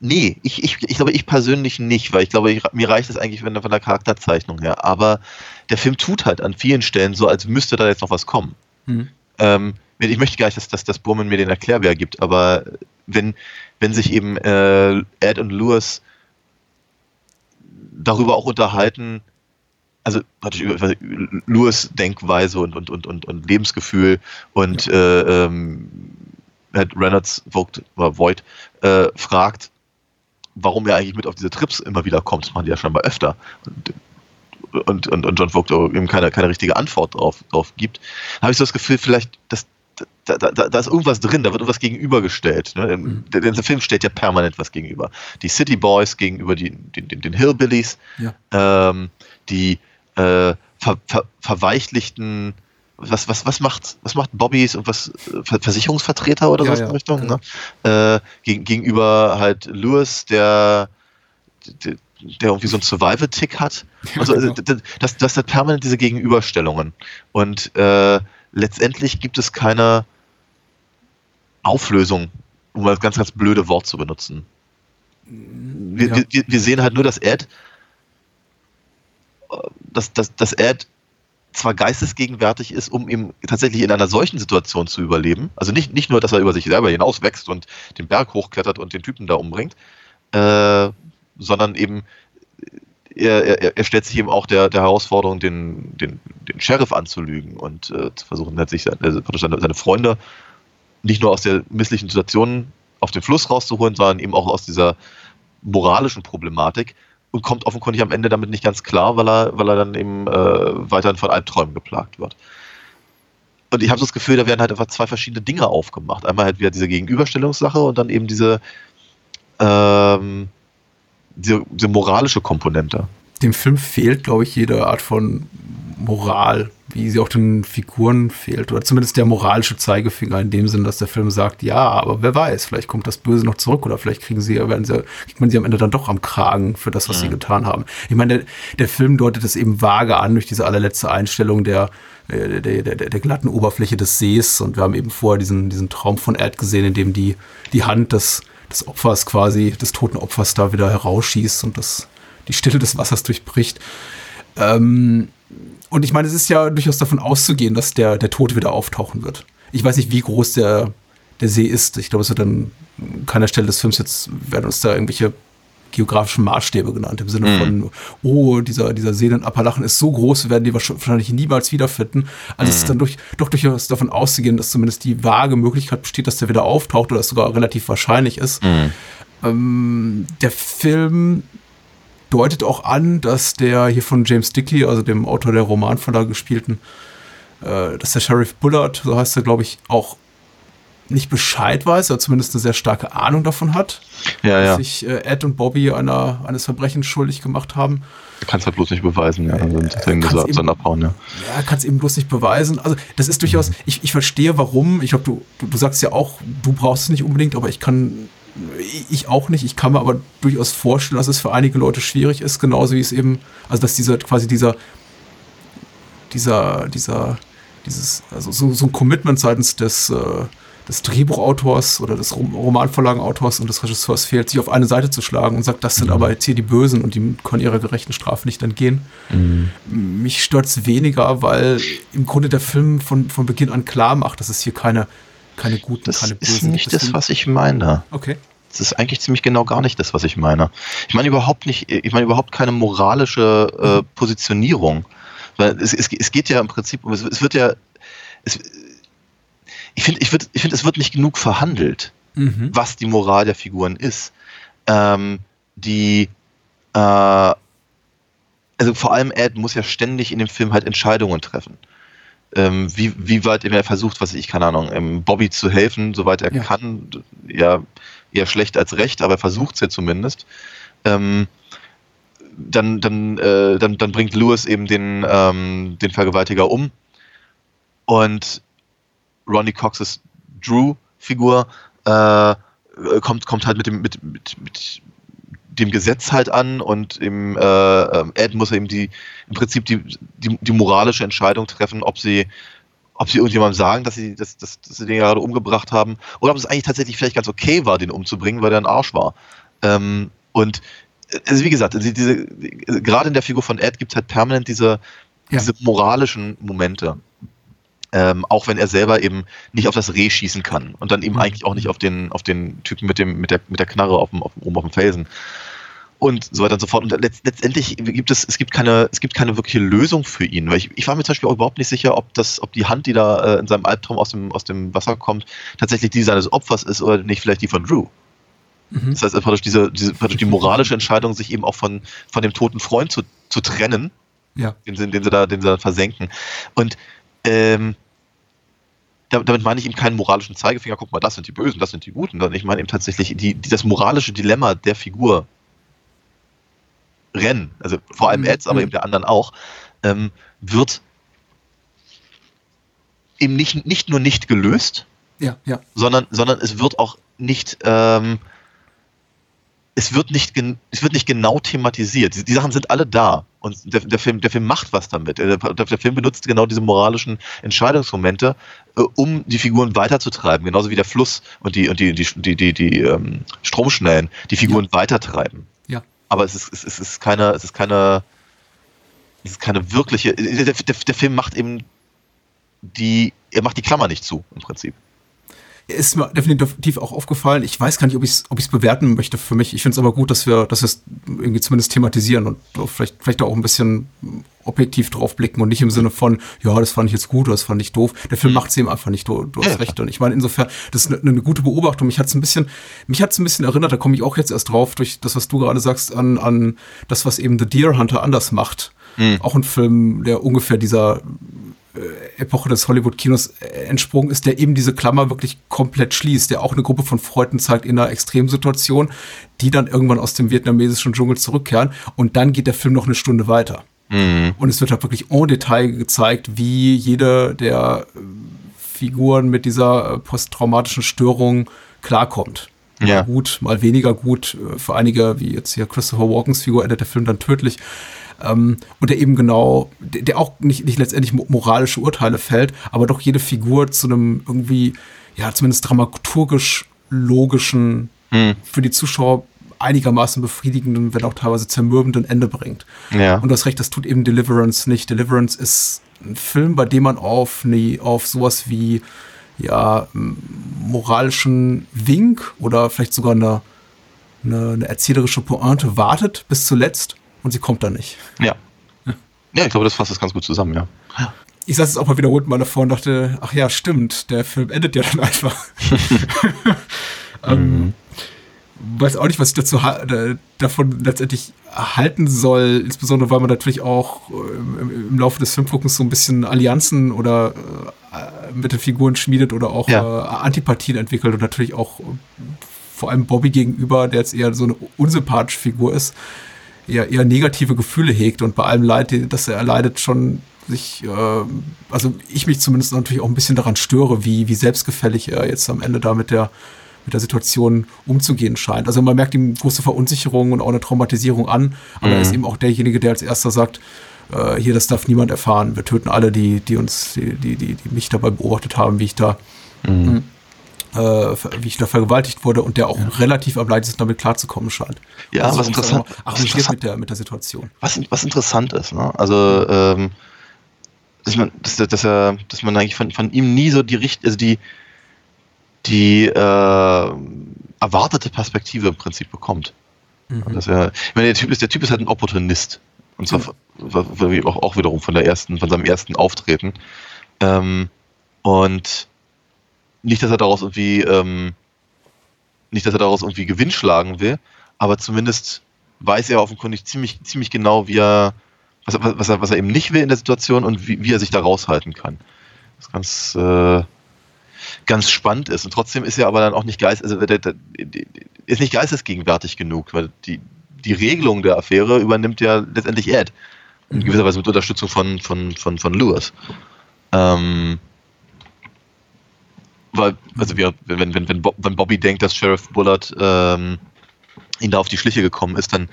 Nee, ich, ich, ich glaube, ich persönlich nicht, weil ich glaube, ich, mir reicht es eigentlich von der, von der Charakterzeichnung her. Aber der Film tut halt an vielen Stellen so, als müsste da jetzt noch was kommen. Mhm. Ähm, ich möchte gar nicht, dass, dass, dass Burman mir den Erklärbär gibt, aber wenn, wenn sich eben äh, Ed und Lewis darüber auch unterhalten, also natürlich über Lewis Denkweise und, und, und, und, und Lebensgefühl und äh, ähm, Reynolds Vogt, Voigt äh, fragt, warum er eigentlich mit auf diese Trips immer wieder kommt. Das machen die ja schon mal öfter. Und, und, und, und John Vogt eben keine, keine richtige Antwort drauf, drauf gibt, habe ich so das Gefühl, vielleicht, dass da, da, da, ist irgendwas drin, da wird irgendwas gegenübergestellt. Ne? Mhm. Der, der, Film steht ja permanent was gegenüber. Die City Boys gegenüber die, den, den, den Hillbillies, ja. ähm, die äh, ver, ver, verweichlichten was, was, was macht, was macht Bobbys und was Versicherungsvertreter oder ja, so ja, in Richtung? genau. Ne? Äh, geg gegenüber halt Lewis, der, der, der irgendwie so einen Survival-Tick hat. Ja, also genau. das, das hat permanent diese Gegenüberstellungen. Und äh, letztendlich gibt es keine Auflösung, um mal das ganz, ganz blöde Wort zu benutzen. Wir, wir, wir sehen halt nur, dass Ed, äh, dass, dass, dass Ed zwar geistesgegenwärtig ist, um ihm tatsächlich in einer solchen Situation zu überleben. Also nicht, nicht nur, dass er über sich selber hinauswächst und den Berg hochklettert und den Typen da umbringt, äh, sondern eben er, er, er stellt sich eben auch der, der Herausforderung, den, den, den Sheriff anzulügen und äh, zu versuchen, sich seine, seine, seine Freunde nicht nur aus der misslichen Situation auf den Fluss rauszuholen, sondern eben auch aus dieser moralischen Problematik und kommt offenkundig am Ende damit nicht ganz klar, weil er, weil er dann eben äh, weiterhin von Albträumen geplagt wird. Und ich habe das Gefühl, da werden halt einfach zwei verschiedene Dinge aufgemacht. Einmal halt wieder diese Gegenüberstellungssache und dann eben diese, ähm, diese, diese moralische Komponente. Dem Film fehlt, glaube ich, jede Art von Moral, wie sie auch den Figuren fehlt. Oder zumindest der moralische Zeigefinger in dem Sinn, dass der Film sagt, ja, aber wer weiß, vielleicht kommt das Böse noch zurück oder vielleicht kriegen sie, werden sie, kriegt man sie am Ende dann doch am Kragen für das, was sie getan haben. Ich meine, der, der Film deutet es eben vage an durch diese allerletzte Einstellung der, äh, der, der, der, der glatten Oberfläche des Sees und wir haben eben vorher diesen, diesen Traum von Erd gesehen, in dem die, die Hand des, des Opfers quasi, des toten Opfers da wieder herausschießt und das, die Stille des Wassers durchbricht. Ähm, und ich meine, es ist ja durchaus davon auszugehen, dass der, der Tod wieder auftauchen wird. Ich weiß nicht, wie groß der, der See ist. Ich glaube, es wird an keiner Stelle des Films jetzt, werden uns da irgendwelche geografischen Maßstäbe genannt, im Sinne Mhm. von, oh, dieser, dieser See in Appalachen ist so groß, wir werden die wahrscheinlich niemals wiederfinden. Also es ist dann durch, doch durchaus davon auszugehen, dass zumindest die vage Möglichkeit besteht, dass der wieder auftaucht oder es sogar relativ wahrscheinlich ist. Ähm, der Film deutet auch an, dass der hier von James Dickey, also dem Autor der Romanvorlage gespielten, äh, dass der Sheriff Bullard, so heißt er, glaube ich, auch nicht Bescheid weiß, oder zumindest eine sehr starke Ahnung davon hat, Ja, dass ja. sich äh, Ed und Bobby einer, eines Verbrechens schuldig gemacht haben. Du kannst halt bloß nicht beweisen, ja. Dann deswegen muss er eben- dann abhauen, ja. Ja, kann es eben bloß nicht beweisen. Also, das ist durchaus, ich, ich verstehe warum. Ich glaube, du, du, du sagst ja auch, du brauchst es nicht unbedingt, aber ich kann, ich auch nicht. Ich kann mir aber durchaus vorstellen, dass es für einige Leute schwierig ist, genauso wie es eben, also, dass dieser, quasi dieser, dieser, dieser, dieses, also so, so ein Commitment seitens des, äh, des Drehbuchautors oder des Rom Romanvorlagenautors und des Regisseurs fehlt, sich auf eine Seite zu schlagen und sagt, das sind aber jetzt hier die Bösen und die können ihrer gerechten Strafe nicht entgehen. Mich stört es weniger, weil im Grunde der Film von, von Beginn an klar macht, dass es hier keine, keine guten, Das keine ist bösen nicht gibt. das, Deswegen- was ich meine. Okay. Das ist eigentlich ziemlich genau gar nicht das, was ich meine. Ich meine überhaupt nicht, ich meine überhaupt keine moralische äh, Positionierung. Weil es, es, es geht ja im Prinzip um, es, es wird ja, ich finde, ich, würd- ich finde, es wird nicht genug verhandelt, Mhm. was die Moral der Figuren ist. Ähm, die, äh, also vor allem Ed muss ja ständig in dem Film halt Entscheidungen treffen. Ähm, wie, wie weit er versucht, was ich, keine Ahnung, ähm, Bobby zu helfen, soweit er Ja. kann. Ja, eher schlecht als recht, aber er versucht es ja zumindest. Ähm, dann, dann, äh, dann, dann bringt Lewis eben den, ähm, den Vergewaltiger um. Und Ronnie Coxes Drew-Figur äh, kommt, kommt halt mit dem, mit, mit, mit dem Gesetz halt an und im äh, ähm, Ed muss eben die im Prinzip die, die, die moralische Entscheidung treffen, ob sie ob sie irgendjemandem sagen, dass sie, dass, dass, dass sie den gerade umgebracht haben, oder ob es eigentlich tatsächlich vielleicht ganz okay war, den umzubringen, weil der ein Arsch war. Ähm, und äh, also wie gesagt, diese, diese, gerade in der Figur von Ed gibt es halt permanent diese, Ja. diese moralischen Momente. Ähm, auch wenn er selber eben nicht auf das Reh schießen kann und dann eben Mhm. eigentlich auch nicht auf den, auf den Typen mit, dem, mit, der, mit der Knarre auf dem, auf, oben auf dem Felsen und so weiter und so fort. Und letzt, letztendlich gibt es, es gibt keine, es gibt keine wirkliche Lösung für ihn. Weil ich, ich war mir zum Beispiel auch überhaupt nicht sicher, ob das, ob die Hand, die da äh, in seinem Albtraum aus dem, aus dem Wasser kommt, tatsächlich die seines Opfers ist oder nicht vielleicht die von Drew. Mhm. Das heißt, praktisch diese, diese praktisch die moralische Entscheidung, sich eben auch von, von dem toten Freund zu, zu trennen, Ja. den, sie- den, sie da, den sie da versenken. Und ähm, da- damit meine ich eben keinen moralischen Zeigefinger, guck mal, das sind die Bösen, das sind die Guten, sondern ich meine eben tatsächlich die, die, das moralische Dilemma der Figur Rennen, also vor allem Mhm. Eds, aber Mhm. eben der anderen auch, ähm, wird eben nicht, nicht nur nicht gelöst, Ja, ja. sondern, sondern es wird auch nicht, ähm, es wird nicht, gen- es wird nicht genau thematisiert. Die, die Sachen sind alle da und der, der, Film, der Film macht was damit. Der, der, Film benutzt genau diese moralischen Entscheidungsmomente, äh, um die Figuren weiterzutreiben, genauso wie der Fluss und die, und die, die, die, die, die ähm, Stromschnellen die Figuren weitertreiben. Aber es ist, es, ist- es ist keine, es ist keine, es ist keine wirkliche, der, der, der Film macht eben die, er macht die Klammer nicht zu, im Prinzip. Ist mir definitiv auch aufgefallen. Ich weiß gar nicht, ob ich es ob ich's bewerten möchte für mich. Ich finde es aber gut, dass wir dass wir es irgendwie zumindest thematisieren und vielleicht, vielleicht auch ein bisschen objektiv drauf blicken und nicht im Sinne von, ja, das fand ich jetzt gut oder das fand ich doof. Der Film macht es eben einfach nicht, du, du hast Ja, recht. Und ich meine, insofern, das ist eine, eine gute Beobachtung. Mich hat es ein bisschen, mich hat ein bisschen erinnert, da komme ich auch jetzt erst drauf, durch das, was du gerade sagst, an, an das, was eben The Deer Hunter anders macht. Auch ein Film, der ungefähr dieser Epoche des Hollywood-Kinos äh, entsprungen ist, der eben diese Klammer wirklich komplett schließt, der auch eine Gruppe von Freunden zeigt in einer Extremsituation, die dann irgendwann aus dem vietnamesischen Dschungel zurückkehren und dann geht der Film noch eine Stunde weiter. Und es wird halt wirklich en Detail gezeigt, wie jede der äh, Figuren mit dieser äh, posttraumatischen Störung klarkommt. Mal Ja. gut, mal weniger gut. Äh, Für einige, wie jetzt hier Christopher Walkens Figur, endet der Film dann tödlich. Ähm, und der eben genau, der, der auch nicht, nicht letztendlich mo- moralische Urteile fällt, aber doch jede Figur zu einem irgendwie, ja, zumindest dramaturgisch logischen, für die Zuschauer einigermaßen befriedigenden, wenn auch teilweise zermürbenden Ende bringt. Ja. Und du hast recht, das tut eben Deliverance nicht. Deliverance ist ein Film, bei dem man auf, nee, auf sowas wie ja, moralischen Wink oder vielleicht sogar eine, eine, eine erzählerische Pointe wartet bis zuletzt und sie kommt dann nicht. Ja. Ja, ich glaube, das fasst das ganz gut zusammen, ja. Ich saß jetzt auch mal wiederholt mal davor und dachte, ach ja, stimmt, der Film endet ja dann einfach. ähm, weiß auch nicht, was ich dazu davon letztendlich halten soll, insbesondere weil man natürlich auch äh, im, im Laufe des Filmguckens so ein bisschen Allianzen oder äh, mit den Figuren schmiedet oder auch Ja. äh, Antipathien entwickelt und natürlich auch äh, vor allem Bobby gegenüber, der jetzt eher so eine unsympathische Figur ist, eher, eher negative Gefühle hegt und bei allem Leid, das er erleidet, schon sich, äh, also ich mich zumindest natürlich auch ein bisschen daran störe, wie, wie selbstgefällig er jetzt am Ende da mit der, mit der Situation umzugehen scheint. Also man merkt ihm große Verunsicherung und auch eine Traumatisierung an, aber er ist eben auch derjenige, der als erster sagt, äh, hier, das darf niemand erfahren. Wir töten alle, die, die uns, die, die, die, die mich dabei beobachtet haben, wie ich da äh, wie ich da vergewaltigt wurde und der auch relativ am leichtesten damit klarzukommen scheint. Ja, also was interessant- Arrangiert interessant- mit der, mit der Situation. was, was interessant ist, ne? Also, ähm, dass man, dass, dass, er, dass man eigentlich von, von ihm nie so die Richt, also die, die äh, erwartete Perspektive im Prinzip bekommt. Dass er, ich meine, der Typ ist, der Typ ist halt ein Opportunist. Und zwar mhm. auch, auch wiederum von der ersten, von seinem ersten Auftreten. Ähm, und nicht, dass er daraus irgendwie, ähm, nicht, dass er daraus irgendwie Gewinn schlagen will, aber zumindest weiß er offenkundig ziemlich, ziemlich genau, wie er, was, er- was, er, was er eben nicht will in der Situation und wie, wie er sich da raushalten kann. Das ganz, äh, ganz spannend ist. Und trotzdem ist er aber dann auch nicht geist, also der, der, ist nicht geistesgegenwärtig genug, weil die, die Regelung der Affäre übernimmt ja letztendlich Ed. In gewisser Weise mit Unterstützung von, von, von, von Lewis. Ähm, weil, also wir, wenn, wenn, wenn, Bob, wenn Bobby denkt, dass Sheriff Bullard ähm, ihn da auf die Schliche gekommen ist, dann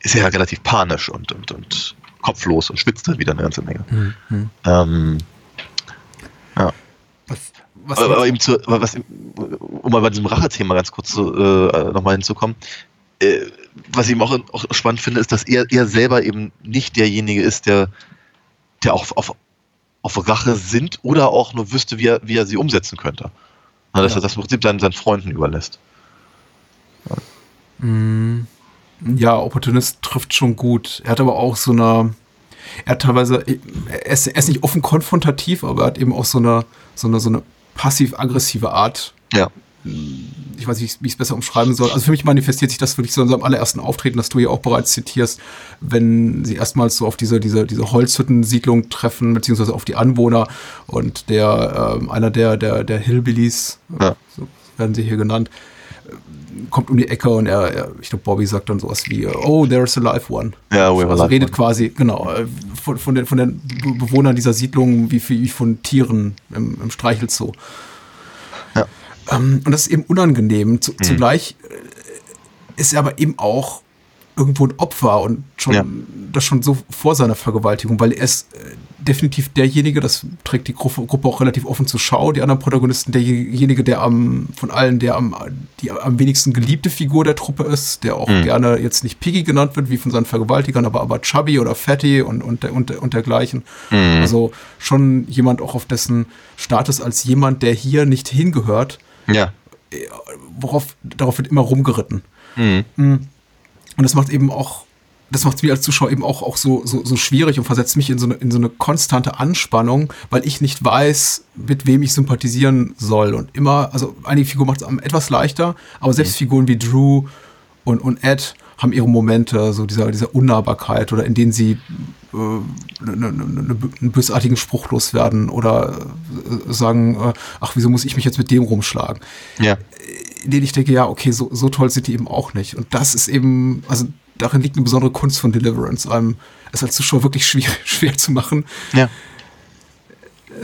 ist er ja relativ panisch und, und, und kopflos und schwitzt dann wieder eine ganze Menge. Ähm, ja. Was, was Aber, aber eben zu, aber was, um mal bei diesem Rache-Thema ganz kurz zu, äh, nochmal hinzukommen, äh, was ich eben auch, auch spannend finde, ist, dass er, er selber eben nicht derjenige ist, der, der auch auf, auf Rache sinnt oder auch nur wüsste, wie er, wie er sie umsetzen könnte. Na, dass Ja. er das im Prinzip seinen, seinen Freunden überlässt. Ja, Opportunist trifft schon gut. Er hat aber auch so eine, er hat teilweise, er ist, er ist nicht offen konfrontativ, aber er hat eben auch so eine, so eine, so eine passiv-aggressive Art. Ja. Ich weiß nicht, wie ich es besser umschreiben soll. Also für mich manifestiert sich das wirklich so in seinem allerersten Auftreten, das du ja auch bereits zitierst, wenn sie erstmals so auf diese, diese, diese Holzhüttensiedlung treffen, beziehungsweise auf die Anwohner und der, ähm, einer der, der, der Hillbillies, Ja. so werden sie hier genannt, kommt um die Ecke und er, er ich glaube, Bobby sagt dann sowas wie, oh, there's a live one. Ja, we have also live redet one. quasi, genau, äh, von, von, den, von den Be- Bewohnern dieser Siedlung wie, wie von Tieren im, im Streichelzoo. Ähm, und das ist eben unangenehm. Zu, Zugleich äh, ist er aber eben auch irgendwo ein Opfer und schon Ja. das schon so vor seiner Vergewaltigung, weil er ist äh, definitiv derjenige, das trägt die Gruppe, Gruppe auch relativ offen zur Schau, die anderen Protagonisten, derjenige, der am, von allen, der am, die am wenigsten geliebte Figur der Truppe ist, der auch gerne jetzt nicht Piggy genannt wird, wie von seinen Vergewaltigern, aber, aber Chubby oder Fatty und, und, der- und, der- und dergleichen. Also schon jemand auch auf dessen Status als jemand, der hier nicht hingehört, Ja. worauf, darauf wird immer rumgeritten. Mhm. Und das macht eben auch, das macht es mir als Zuschauer eben auch, auch so, so, so schwierig und versetzt mich in so, eine, in so eine konstante Anspannung, weil ich nicht weiß, mit wem ich sympathisieren soll. Und immer, also einige Figuren macht es etwas leichter, aber selbst Figuren wie Drew und, und Ed haben ihre Momente, so dieser, dieser Unnahbarkeit oder in denen sie äh, ne, ne, ne, ne, einen bösartigen Spruch loswerden oder äh, sagen, äh, ach, wieso muss ich mich jetzt mit dem rumschlagen? Ja. in denen ich denke, ja, okay, so, so toll sind die eben auch nicht. Und das ist eben, also darin liegt eine besondere Kunst von Deliverance, einem es als Zuschauer wirklich schwer, schwer zu machen, Ja.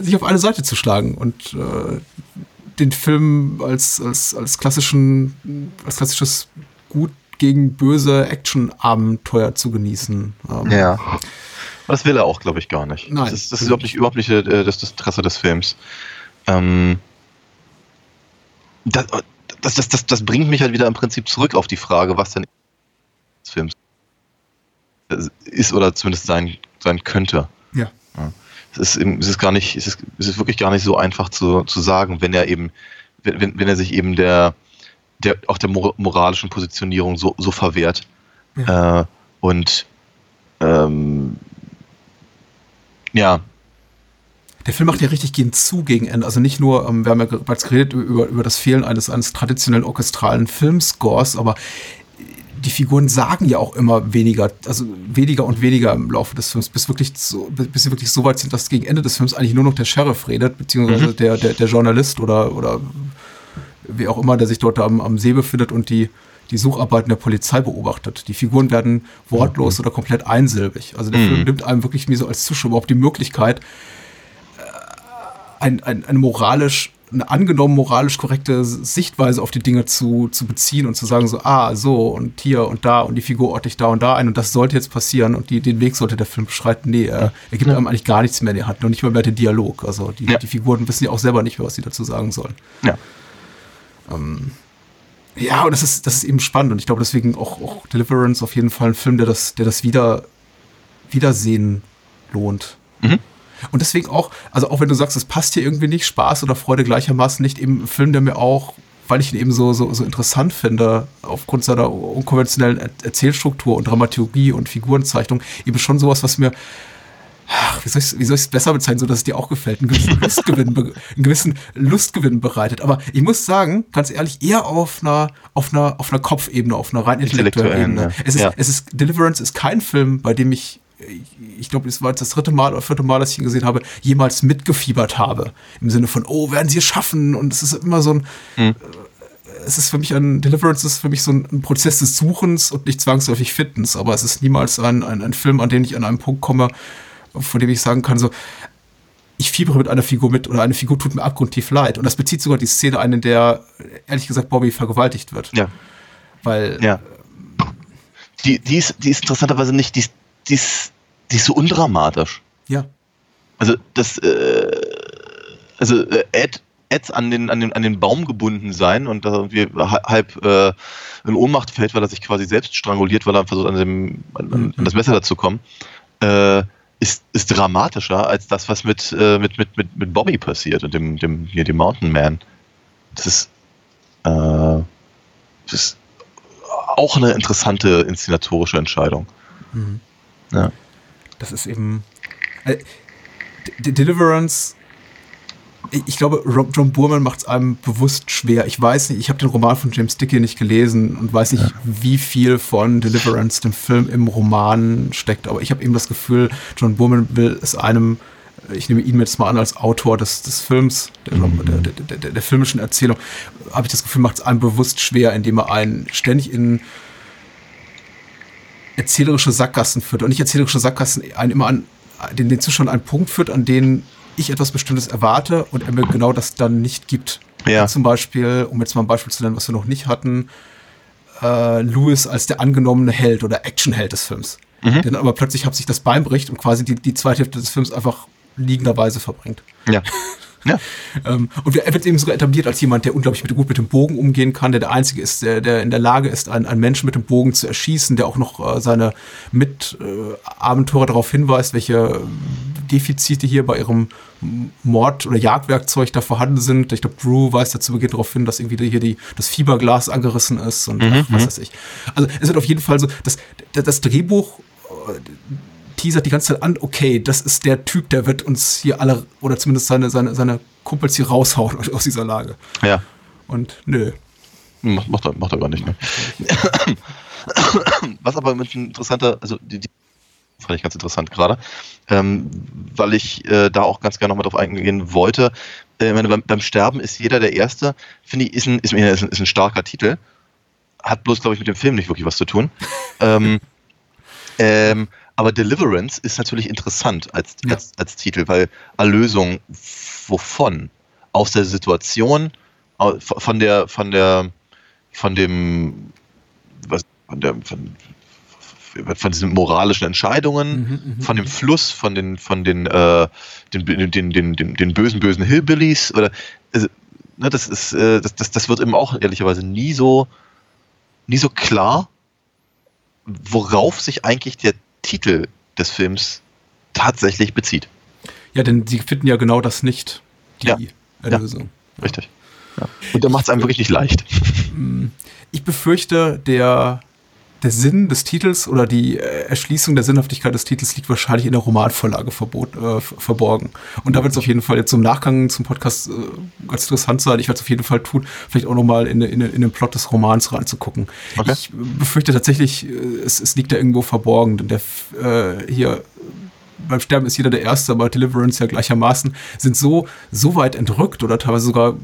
sich auf eine Seite zu schlagen und äh, den Film als, als, als klassischen, als klassisches Gut gegen böse Action-Abenteuer zu genießen. Ähm, Ja. Das will er auch, glaube ich, gar nicht. Nein. Das ist, das ist überhaupt nicht, überhaupt nicht äh, das, das Interesse des Films. Ähm, das, das, das, das, das bringt mich halt wieder im Prinzip zurück auf die Frage, was denn des Films ist oder zumindest sein, sein könnte. Ja. Es ist, eben- es ist gar nicht, es ist, es ist wirklich gar nicht so einfach zu, zu sagen, wenn er eben, wenn, wenn er sich eben der, der, auch der mor moralischen Positionierung so, so verwehrt. Ja. Äh, und ähm, ja. Der Film macht ja richtig gehen zu gegen Ende. Also nicht nur, ähm, wir haben ja bereits geredet über, über das Fehlen eines, eines traditionellen orchestralen Filmscores, aber die Figuren sagen ja auch immer weniger, also weniger und weniger im Laufe des Films, bis wirklich so, bis sie wirklich so weit sind, dass gegen Ende des Films eigentlich nur noch der Sheriff redet, beziehungsweise mhm. der, der, der Journalist oder, oder wie auch immer, der sich dort am, am See befindet und die, die Sucharbeiten der Polizei beobachtet. Die Figuren werden wortlos mhm. oder komplett einsilbig. Also der mhm. Film nimmt einem wirklich mir so als Zuschauer überhaupt die Möglichkeit, äh, ein, ein, eine moralisch, eine angenommen moralisch korrekte Sichtweise auf die Dinge zu, zu beziehen und zu sagen so, ah, so und hier und da und die Figur orte ich da und da ein und das sollte jetzt passieren und die, den Weg sollte der Film beschreiten. Nee, er, er gibt ja. einem eigentlich gar nichts mehr in die Hand, noch nicht mal mehr den Dialog. Also die, ja. die Figuren wissen ja auch selber nicht mehr, was sie dazu sagen sollen. Ja. Ähm, ja, und das ist, das ist eben spannend. Und ich glaube deswegen auch, auch Deliverance auf jeden Fall ein Film, der das, der das wieder, Wiedersehen lohnt. Mhm. Und deswegen auch, also auch wenn du sagst, es passt hier irgendwie nicht, Spaß oder Freude gleichermaßen nicht, eben ein Film, der mir auch, weil ich ihn eben so, so, so interessant finde, aufgrund seiner unkonventionellen Erzählstruktur und Dramaturgie und Figurenzeichnung, eben schon sowas, was mir, ach, wie soll ich es besser bezeichnen, so dass es dir auch gefällt, einen gewissen Lustgewinn, einen gewissen Lustgewinn bereitet. Aber ich muss sagen, ganz ehrlich, eher auf einer, auf einer, auf einer Kopfebene, auf einer rein intellektuellen Ebene. Ja. Es ist, ja. es ist, Deliverance ist kein Film, bei dem ich ich glaube, es war jetzt das dritte Mal oder vierte Mal, dass ich ihn gesehen habe, jemals mitgefiebert habe. Im Sinne von, oh, werden sie es schaffen? Und es ist immer so ein, hm. es ist für mich ein, Deliverance ist für mich so ein, ein, Prozess des Suchens und nicht zwangsläufig Fitness, aber es ist niemals ein, ein, ein Film, an den ich an einem Punkt komme, von dem ich sagen kann, so, ich fiebere mit einer Figur mit oder eine Figur tut mir abgrundtief leid. Und das bezieht sogar die Szene ein, in der, ehrlich gesagt, Bobby vergewaltigt wird. Ja. Weil. Ja. Die, die, ist, die ist interessanterweise nicht, die, die, ist, die ist so undramatisch. Ja. Also, das, äh, also, äh, Ed, Ed an den, an, den, an den Baum gebunden sein und da irgendwie halb äh, in Ohnmacht fällt, weil er sich quasi selbst stranguliert, weil er versucht, an, dem, an, an das Messer dazu kommen. Äh, ist, ist dramatischer als das, was mit, äh, mit, mit, mit, mit Bobby passiert und dem, dem, hier, dem Mountain Man. Das ist, äh, das ist auch eine interessante inszenatorische Entscheidung. Mhm. Ja. Das ist eben. Äh, Deliverance ich glaube, John Burman macht es einem bewusst schwer. Ich weiß nicht, ich habe den Roman von James Dickey nicht gelesen und weiß nicht, ja. wie viel von Deliverance, dem Film, im Roman steckt. Aber ich habe eben das Gefühl, John Burman will es einem, ich nehme ihn jetzt mal an als Autor des, des Films, der, mhm. der, der, der, der filmischen Erzählung, habe ich das Gefühl, macht es einem bewusst schwer, indem er einen ständig in erzählerische Sackgassen führt. Und nicht erzählerische Sackgassen, einen immer an den, den Zuschauern einen Punkt führt, an denen ich etwas Bestimmtes erwarte und er mir genau das dann nicht gibt. Ja. Zum Beispiel, um jetzt mal ein Beispiel zu nennen, was wir noch nicht hatten, äh, Louis als der angenommene Held oder Actionheld des Films. Mhm. Der dann aber plötzlich hat sich das Bein bricht und quasi die, die zweite Hälfte des Films einfach liegenderweise verbringt. Ja. Ja. ähm, und er wird eben sogar etabliert als jemand, der unglaublich mit, gut mit dem Bogen umgehen kann, der der Einzige ist, der, der in der Lage ist, einen, einen Menschen mit dem Bogen zu erschießen, der auch noch äh, seine Mitabenteurer äh, darauf hinweist, welche Defizite hier bei ihrem Mord- oder Jagdwerkzeug da vorhanden sind. Ich glaube, Drew weist ja zu Beginn darauf hin, dass irgendwie hier die, das Fieberglas angerissen ist und mhm, was mhm. weiß ich. Also es wird auf jeden Fall so, das, das Drehbuch äh, teasert die ganze Zeit an, okay, das ist der Typ, der wird uns hier alle, oder zumindest seine, seine, seine Kumpels hier raushauen aus dieser Lage. Ja. Und nö. Macht, macht, er, macht er gar nicht, ne? Was aber mit ein interessanter, also die, die fand ich ganz interessant gerade, ähm, weil ich äh, da auch ganz gerne nochmal drauf eingehen wollte. Äh, meine, beim, beim, Sterben ist jeder der Erste, finde ich, ist ein, ist, ist, ein, ist ein starker Titel. Hat bloß, glaube ich, mit dem Film nicht wirklich was zu tun. ähm, ähm, aber Deliverance ist natürlich interessant als, ja. als, als Titel, weil Erlösung wovon? Aus der Situation, von der, von der, von dem, was, von der, von, von diesen moralischen Entscheidungen, mhm, mhm von dem mhm. Fluss, von den, von den, äh, den, den, den, den, den, bösen, bösen Hillbillies oder, also, ne, das ist, äh, das, das, das wird eben auch ehrlicherweise nie so, nie so klar, worauf sich eigentlich der Titel des Films tatsächlich bezieht. Ja, denn sie finden ja genau das nicht, die ja. Erlösung. Ja, richtig. Ja. Und da macht es einem wirklich nicht leicht. Ich befürchte, der, der Sinn des Titels oder die äh, Erschließung der Sinnhaftigkeit des Titels liegt wahrscheinlich in der Romanvorlage verbot, äh, ver- verborgen. Und da wird es auf jeden Fall jetzt zum Nachgang zum Podcast äh, ganz interessant sein. Ich werde es auf jeden Fall tun, vielleicht auch nochmal in, in, in den Plot des Romans reinzugucken. Okay. Ich befürchte tatsächlich, äh, es, es liegt da irgendwo verborgen, denn der äh, hier beim Sterben ist jeder der Erste, aber Deliverance ja gleichermaßen, sind so, so weit entrückt oder teilweise sogar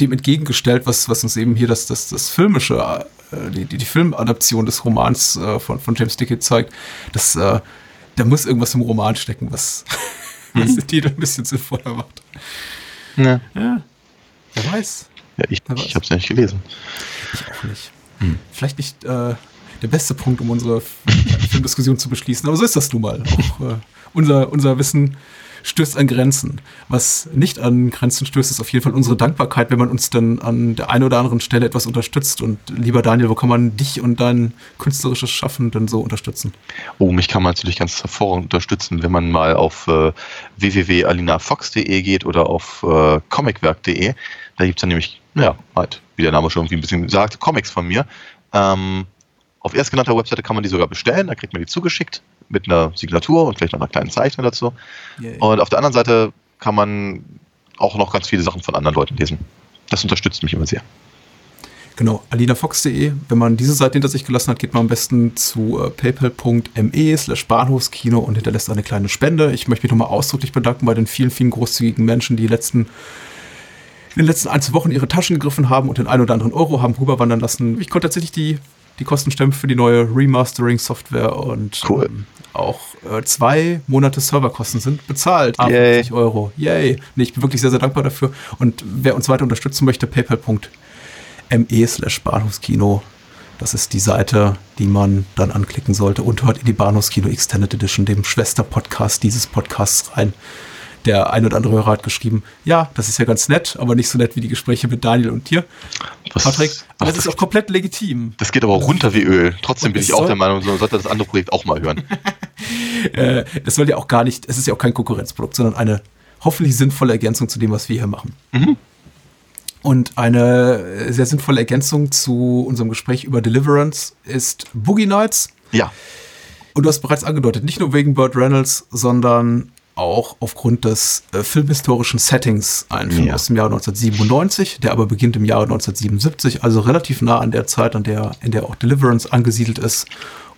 dem entgegengestellt, was, was uns eben hier das, das, das filmische, äh, die, die, die Filmadaption des Romans äh, von, von James Dickey zeigt, dass äh, da muss irgendwas im Roman stecken, was, was den Titel ein bisschen sinnvoller macht. Ja, Ja, wer weiß. ja ich, Wer weiß. ich habe es ja nicht gelesen. Ich auch nicht. Vielleicht nicht äh, der beste Punkt, um unsere Filmdiskussion zu beschließen, aber so ist das nun mal. Auch, äh, unser, unser Wissen stößt an Grenzen. Was nicht an Grenzen stößt, ist auf jeden Fall unsere Dankbarkeit, wenn man uns dann an der einen oder anderen Stelle etwas unterstützt. Und lieber Daniel, wo kann man dich und dein künstlerisches Schaffen denn so unterstützen? Oh, mich kann man natürlich ganz hervorragend unterstützen, wenn man mal auf äh, www.alinafox.de geht oder auf äh, comicwerk.de. Da gibt es dann nämlich, ja, halt, wie der Name schon irgendwie ein bisschen sagt, Comics von mir. Ähm, auf erstgenannter Webseite kann man die sogar bestellen, da kriegt man die zugeschickt mit einer Signatur und vielleicht noch einer kleinen Zeichnung dazu. Und auf der anderen Seite kann man auch noch ganz viele Sachen von anderen Leuten lesen. Das unterstützt mich immer sehr. Genau, alinafox.de. Wenn man diese Seite hinter sich gelassen hat, geht man am besten zu äh, paypal.me slash Bahnhofskino und hinterlässt eine kleine Spende. Ich möchte mich nochmal ausdrücklich bedanken bei den vielen, vielen großzügigen Menschen, die letzten, in den letzten ein, zwei Wochen ihre Taschen gegriffen haben und den ein oder anderen Euro haben rüberwandern lassen. Ich konnte tatsächlich die, die Kosten stemmen für die neue Remastering-Software und Cool. ähm, auch äh, zwei Monate Serverkosten sind bezahlt. Ah, Yay. 50 Euro. Yay. Nee, ich bin wirklich sehr, sehr dankbar dafür. Und wer uns weiter unterstützen möchte, paypal.me me slash Bahnhofskino. Das ist die Seite, die man dann anklicken sollte und hört in die Bahnhofskino Extended Edition, dem Schwesterpodcast dieses Podcasts rein. Der ein oder andere Hörer hat geschrieben, ja, das ist ja ganz nett, aber nicht so nett wie die Gespräche mit Daniel und dir, Was- Patrick. Aber Ach, das ist auch komplett legitim. Das geht aber auch runter wie Öl. Trotzdem bin ich auch der Meinung, so sollte das andere Projekt auch mal hören. Äh, das soll ja auch gar nicht, es ist ja auch kein Konkurrenzprodukt, sondern eine hoffentlich sinnvolle Ergänzung zu dem, was wir hier machen. Und eine sehr sinnvolle Ergänzung zu unserem Gespräch über Deliverance ist Boogie Nights. Ja, Und du hast bereits angedeutet, nicht nur wegen Burt Reynolds, sondern auch aufgrund des äh, filmhistorischen Settings. Ein Film Ja. aus dem Jahr 1997, der aber beginnt im Jahre 1977, also relativ nah an der Zeit, an der, in der auch Deliverance angesiedelt ist.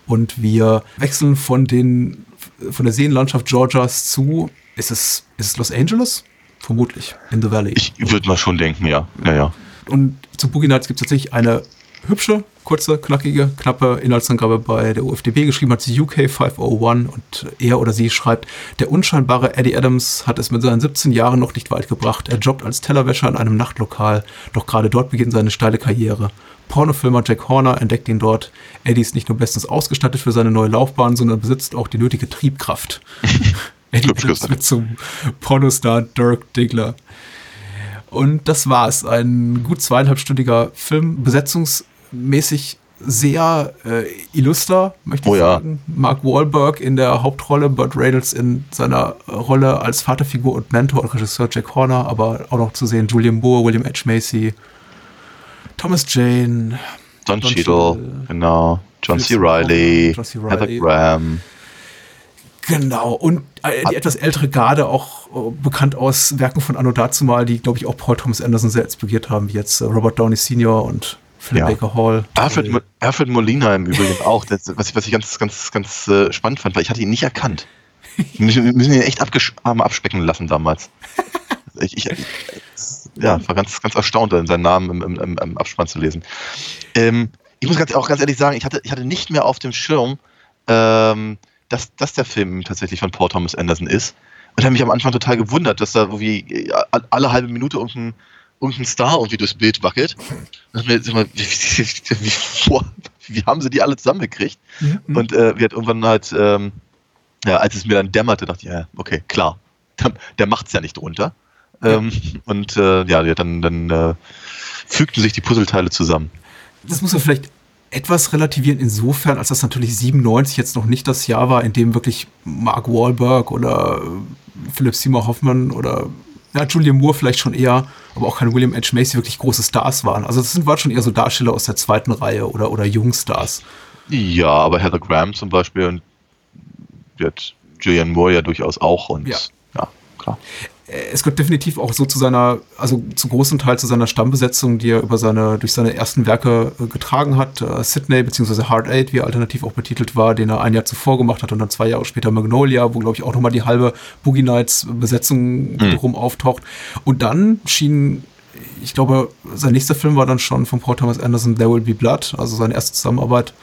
Und wir wechseln von den, von der Seenlandschaft Georgias zu, ist es, ist es Los Angeles? Vermutlich, in the Valley. ich würde mal schon denken, ja. Ja, ja. Und zu Boogie Nights gibt es tatsächlich eine hübsche, kurze, knackige, knappe Inhaltsangabe bei der UFDB. Geschrieben hat sie UK 501 und er oder sie schreibt, der unscheinbare Eddie Adams hat es mit seinen 17 Jahren noch nicht weit gebracht. Er jobbt als Tellerwäscher in einem Nachtlokal, doch gerade dort beginnt seine steile Karriere. Pornofilmer Jack Horner entdeckt ihn dort. Eddie ist nicht nur bestens ausgestattet für seine neue Laufbahn, sondern besitzt auch die nötige Triebkraft. Eddie Adams wird zum Pornostar Dirk Diggler. Und das war's. Ein gut zweieinhalbstündiger Film, besetzungsmäßig sehr äh, illuster, möchte ich Oh ja. sagen. Mark Wahlberg in der Hauptrolle, Burt Reynolds in seiner Rolle als Vaterfigur und Mentor und Regisseur Jack Horner, aber auch noch zu sehen Julian Moore, William H. Macy, Thomas Jane, Don Don Cheadle, Cheadle, genau. John C. Riley. Heather. Graham. Genau, und äh, die etwas ältere Garde, auch äh, bekannt aus Werken von Anno dazumal, die, glaube ich, auch Paul Thomas Anderson sehr inspiriert haben, wie jetzt äh, Robert Downey Sr. und Philip Ja. Baker Hall. Alfred, Äh, Mo- Alfred Molina im Übrigen auch. Das, was, ich, was ich ganz, ganz, ganz äh, spannend fand, weil ich hatte ihn nicht erkannt. Wir müssen, wir müssen ihn echt Arme abspecken lassen damals. Ich, ich, ich ja, war ganz, ganz erstaunt, seinen Namen im, im, im, im Abspann zu lesen. Ähm, ich muss ganz, auch ganz ehrlich sagen, ich hatte, ich hatte nicht mehr auf dem Schirm, ähm, dass, dass der Film tatsächlich von Paul Thomas Anderson ist. Und habe mich am Anfang total gewundert, dass da irgendwie äh, alle halbe Minute irgendein, irgendein Star irgendwie durchs Bild wackelt. Und jetzt immer, wie, wie, wie, wie, haben sie die alle zusammengekriegt? Mhm. Und äh, wir hat irgendwann halt, ähm, ja, als es mir dann dämmerte, dachte ich, ja, okay, klar, der, der macht's ja nicht drunter. Ähm, und äh, ja, dann, dann äh, fügten sich die Puzzleteile zusammen. das muss man vielleicht etwas relativieren, insofern, als das natürlich 97 jetzt noch nicht das Jahr war, in dem wirklich Mark Wahlberg oder äh, Philip Seymour Hoffman oder ja, Julian Moore vielleicht schon eher, aber auch kein William H. Macy wirklich große Stars waren. Also das sind waren schon eher so Darsteller aus der zweiten Reihe oder, oder Jungstars. Ja, aber Heather Graham zum Beispiel und wird Julian Moore ja durchaus auch und Ja. ja klar. Es gehört definitiv auch so zu seiner, also zu großen Teil zu seiner Stammbesetzung, die er über seine, durch seine ersten Werke äh, getragen hat. Äh, Sydney bzw. Hard Eight, wie er alternativ auch betitelt war, den er ein Jahr zuvor gemacht hat und dann zwei Jahre später Magnolia, wo glaube ich auch nochmal die halbe Boogie Nights Besetzung rum auftaucht. Und dann schien, ich glaube, sein nächster Film war dann schon von Paul Thomas Anderson, There Will Be Blood, also seine erste Zusammenarbeit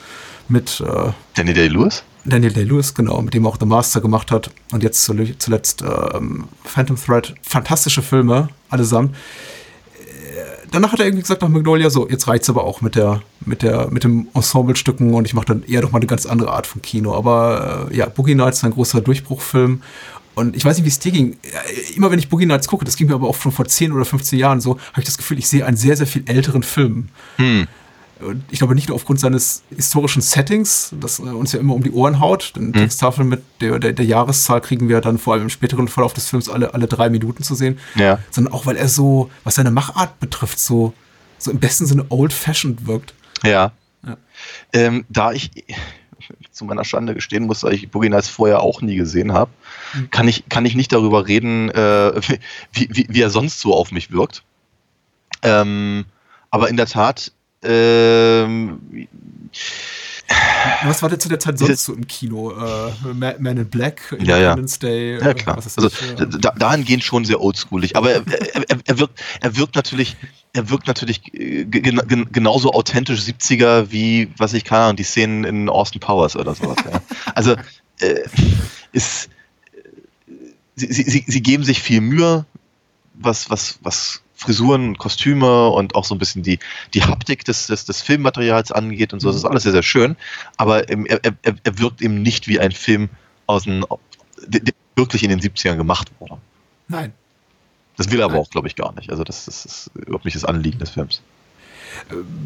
mit äh, Danny Day-Lewis? Daniel Day-Lewis, genau, mit dem er auch The Master gemacht hat. Und jetzt zule- zuletzt ähm, Phantom Thread. Fantastische Filme, allesamt. Äh, Danach hat er irgendwie gesagt nach Magnolia, so, jetzt reicht's aber auch mit der, mit der, mit dem Ensemblestücken und ich mache dann eher doch mal eine ganz andere Art von Kino. Aber äh, ja, Boogie Nights ist ein großer Durchbruchfilm. Und ich weiß nicht, wie es dir ging. Äh, Immer wenn ich Boogie Nights gucke, das ging mir aber auch schon vor 10 oder 15 Jahren so, habe ich das Gefühl, ich sehe einen sehr, sehr viel älteren Film. Und ich glaube nicht nur aufgrund seines historischen Settings, das äh, uns ja immer um die Ohren haut. Denn Texttafel mit der, der, der Jahreszahl kriegen wir dann vor allem im späteren Verlauf des Films alle, alle drei Minuten zu sehen. Ja. Sondern auch, weil er so, was seine Machart betrifft, so, so im besten Sinne old-fashioned wirkt. Ja. Ja. Ähm, da ich zu meiner Schande gestehen muss, dass ich Boogie Nights vorher auch nie gesehen habe, kann, ich, kann ich nicht darüber reden, äh, wie, wie, wie er sonst so auf mich wirkt. Ähm, aber in der Tat, ähm, Was war denn zu der Zeit sonst so im Kino? Äh, Ma- Man in Black, Ja, ja. Independence Day, Ja, klar. was ist Also da, dahingehend schon sehr oldschoolig. Aber er, er, er, wirkt, er wirkt natürlich, er wirkt natürlich äh, gen, gen, genauso authentisch 70er wie, was ich keine Ahnung, die Szenen in Austin Powers oder sowas. Ja. Also äh, ist, äh, sie, sie, sie- sie geben sich viel Mühe, was, was, was Frisuren, Kostüme und auch so ein bisschen die, die Haptik des, des, des Filmmaterials angeht und so. Das ist alles sehr, sehr schön. Aber er, er, er wirkt eben nicht wie ein Film aus den, der wirklich in den 70ern gemacht wurde. Nein. Das will er aber Nein. auch, glaube ich, gar nicht. Also das, das ist überhaupt nicht das Anliegen des Films.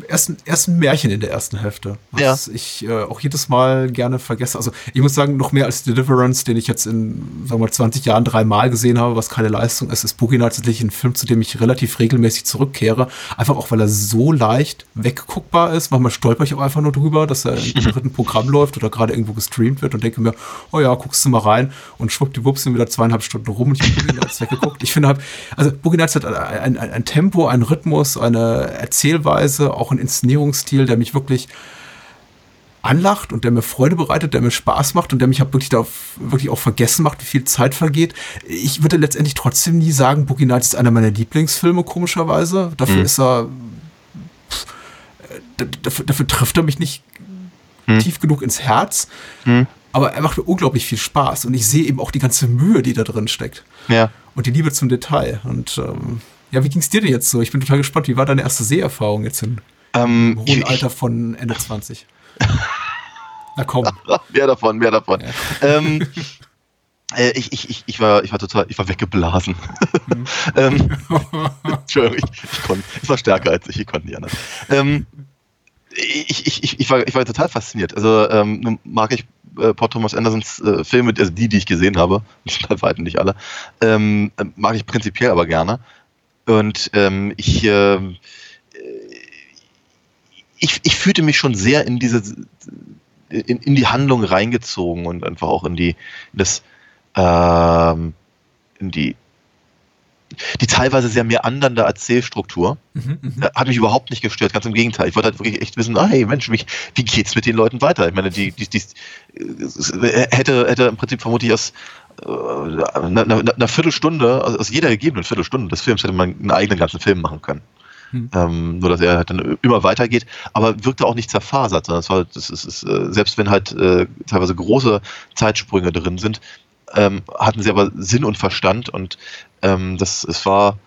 Erst, ein- erst ein Märchen in der ersten Hälfte, was ich äh, auch jedes Mal gerne vergesse. Also ich muss sagen, noch mehr als Deliverance, den ich jetzt in, sagen wir mal, 20 Jahren dreimal gesehen habe, was keine Leistung ist, ist Boogie Nights tatsächlich ein Film, zu dem ich relativ regelmäßig zurückkehre. Einfach auch, weil er so leicht wegguckbar ist. Manchmal stolper ich auch einfach nur drüber, dass er im dritten Programm läuft oder gerade irgendwo gestreamt wird und denke mir, oh ja, guckst du mal rein und schwuppdiwupps sind wieder zweieinhalb Stunden rum und ich habe Boogie Nights weggeguckt. Ich finde halt, also Boogie Nights hat ein, ein, ein Tempo, einen Rhythmus, eine Erzählweise, auch einen Inszenierungsstil, der mich wirklich anlacht und der mir Freude bereitet, der mir Spaß macht und der mich halt wirklich darauf wirklich auch vergessen macht, wie viel Zeit vergeht. Ich würde letztendlich trotzdem nie sagen, Boogie Nights ist einer meiner Lieblingsfilme, komischerweise. Dafür Mhm. ist er, pff, äh, dafür, dafür trifft er mich nicht Mhm. tief genug ins Herz. Mhm. Aber er macht mir unglaublich viel Spaß und ich sehe eben auch die ganze Mühe, die da drin steckt. Ja. Und die Liebe zum Detail. Und ähm, ja, wie ging es dir denn jetzt so? Ich bin total gespannt. Wie war deine erste Seherfahrung jetzt im Ähm, hohen ich, Alter von Ende 20? Na komm. mehr davon, mehr davon. Ähm, äh, ich, ich, ich, ich, war, ich war total, ich war weggeblasen. ähm, Entschuldigung, ich, ich konnte, es war stärker als ich, ich konnte nicht anders. Ähm, ich, ich, ich, ich, war, ich war total fasziniert. Also ähm, nun mag ich äh, Paul Thomas Andersons äh, Filme, also die, die ich gesehen habe, bei weitem nicht alle, ähm, äh, mag ich prinzipiell aber gerne. Und ähm, ich, ähm, äh, ich, ich fühlte mich schon sehr in diese in, in die Handlung reingezogen und einfach auch in die in das ähm, in die die teilweise sehr meandernde Erzählstruktur Mhm, mhm. äh, hat mich überhaupt nicht gestört, ganz im Gegenteil. Ich wollte halt wirklich echt wissen, ah, hey Mensch, mich, wie geht's mit den Leuten weiter? Ich meine, die, die, die äh, hätte, hätte im Prinzip vermutlich aus äh, einer, einer, einer Viertelstunde, also aus jeder gegebenen Viertelstunde des Films hätte man einen eigenen ganzen Film machen können. Hm. Ähm, nur dass er halt dann immer weitergeht, aber wirkte auch nicht zerfasert, sondern es war, das ist, ist, äh, selbst wenn halt äh, teilweise große Zeitsprünge drin sind, ähm, hatten sie aber Sinn und Verstand und ähm, das es war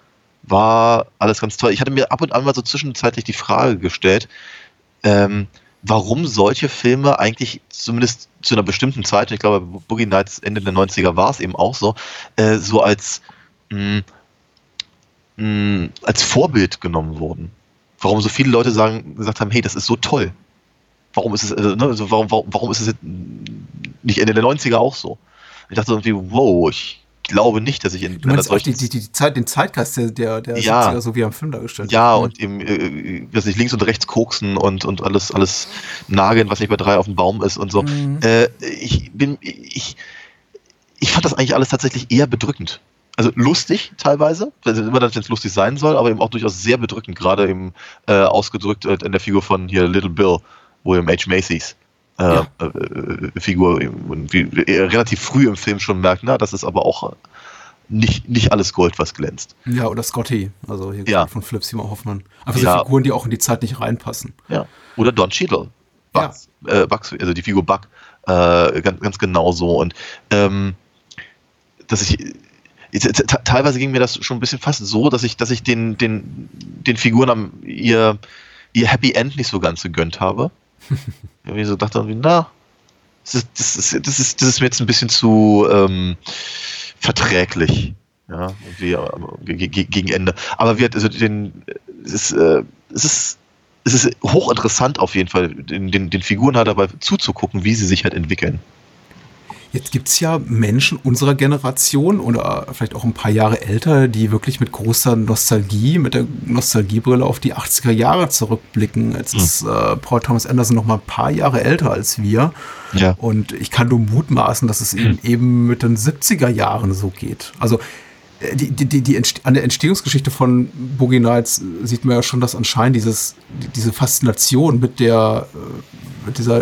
war alles ganz toll. Ich hatte mir ab und an mal so zwischenzeitlich die Frage gestellt, ähm, warum solche Filme eigentlich zumindest zu einer bestimmten Zeit, ich glaube Boogie Nights Ende der 90er war es eben auch so, äh, so als mh, mh, als Vorbild genommen wurden. Warum so viele Leute sagen, gesagt haben, hey, das ist so toll. Warum ist es, äh, ne, also warum, warum, warum ist es nicht Ende der 90er auch so? Ich dachte irgendwie, wow, ich, glaube nicht, dass ich in Du meinst auch die, die, die Zeit, den Zeitgeist der, der, der Ja. 70er, so wie im Film dargestellt Ja, wird. und eben, äh, weiß nicht, links und rechts koksen und, und alles, alles nageln, was nicht bei drei auf dem Baum ist und so. Mhm. Äh, ich bin, ich, ich fand das eigentlich alles tatsächlich eher bedrückend. Also lustig teilweise, also immer dann, wenn es lustig sein soll, aber eben auch durchaus sehr bedrückend, gerade eben äh, ausgedrückt äh, in der Figur von hier Little Bill, William H. Macy's. Äh, Ja. äh, äh, Figur, er relativ früh im Film schon merkt, na, das ist aber auch äh, nicht, nicht alles Gold, was glänzt. Ja, oder Scotty, also hier Ja. von Philipp Seymour Hoffmann. Einfach Ja. so Figuren, die auch in die Zeit nicht reinpassen. Ja. Oder Don Cheadle. Bugs, äh, Bugs, also die Figur Bug. Äh, ganz, ganz genau so. Und ähm, dass ich. Teilweise ging mir das schon ein bisschen fast so, dass ich, dass ich den, den, den Figuren am, ihr, ihr Happy End nicht so ganz gegönnt habe. Irgendwie so dachte, irgendwie, na, das ist, das, ist, das, ist, das ist mir jetzt ein bisschen zu ähm, verträglich. Ja, irgendwie, ge- ge- gegen Ende. Aber wir, also den, es ist, äh, es ist, es ist hochinteressant auf jeden Fall, den, den, den Figuren halt dabei zuzugucken, wie sie sich halt entwickeln. Jetzt gibt's ja Menschen unserer Generation oder vielleicht auch ein paar Jahre älter, die wirklich mit großer Nostalgie, mit der Nostalgiebrille auf die 80er Jahre zurückblicken. Jetzt Hm. ist äh, Paul Thomas Anderson noch mal ein paar Jahre älter als wir. Ja. Und ich kann nur mutmaßen, dass es ihm eben mit den 70er Jahren so geht. Also äh, die, die, die, die an der Entstehungsgeschichte von Boogie Nights äh, sieht man ja schon, dass anscheinend dieses, die- diese Faszination mit der, äh, mit dieser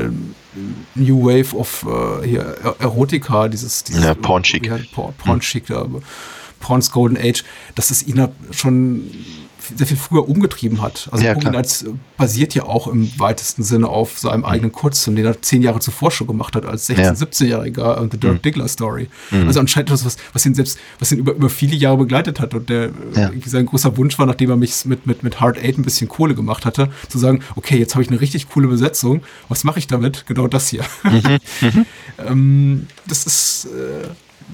New Wave of äh, hier, Er- Erotika, dieses, dieses Ja, Porn-Chic. Ja, Por- Porn-Chic, da, Porns Golden Age, dass es ihn schon sehr viel früher umgetrieben hat. Also Ja, klar. Nights basiert ja auch im weitesten Sinne auf seinem eigenen Kurzfilm, den er zehn Jahre zuvor schon gemacht hat, als 16-, Ja. 17-Jähriger und The Dirk Diggler Story. Also anscheinend etwas, was, was ihn selbst, was ihn über, über viele Jahre begleitet hat und der Ja. äh, sein großer Wunsch war, nachdem er mich mit, mit, mit Hard Eight ein bisschen Kohle gemacht hatte, zu sagen, okay, jetzt habe ich eine richtig coole Besetzung, was mache ich damit? Genau das hier. ähm, das ist, äh,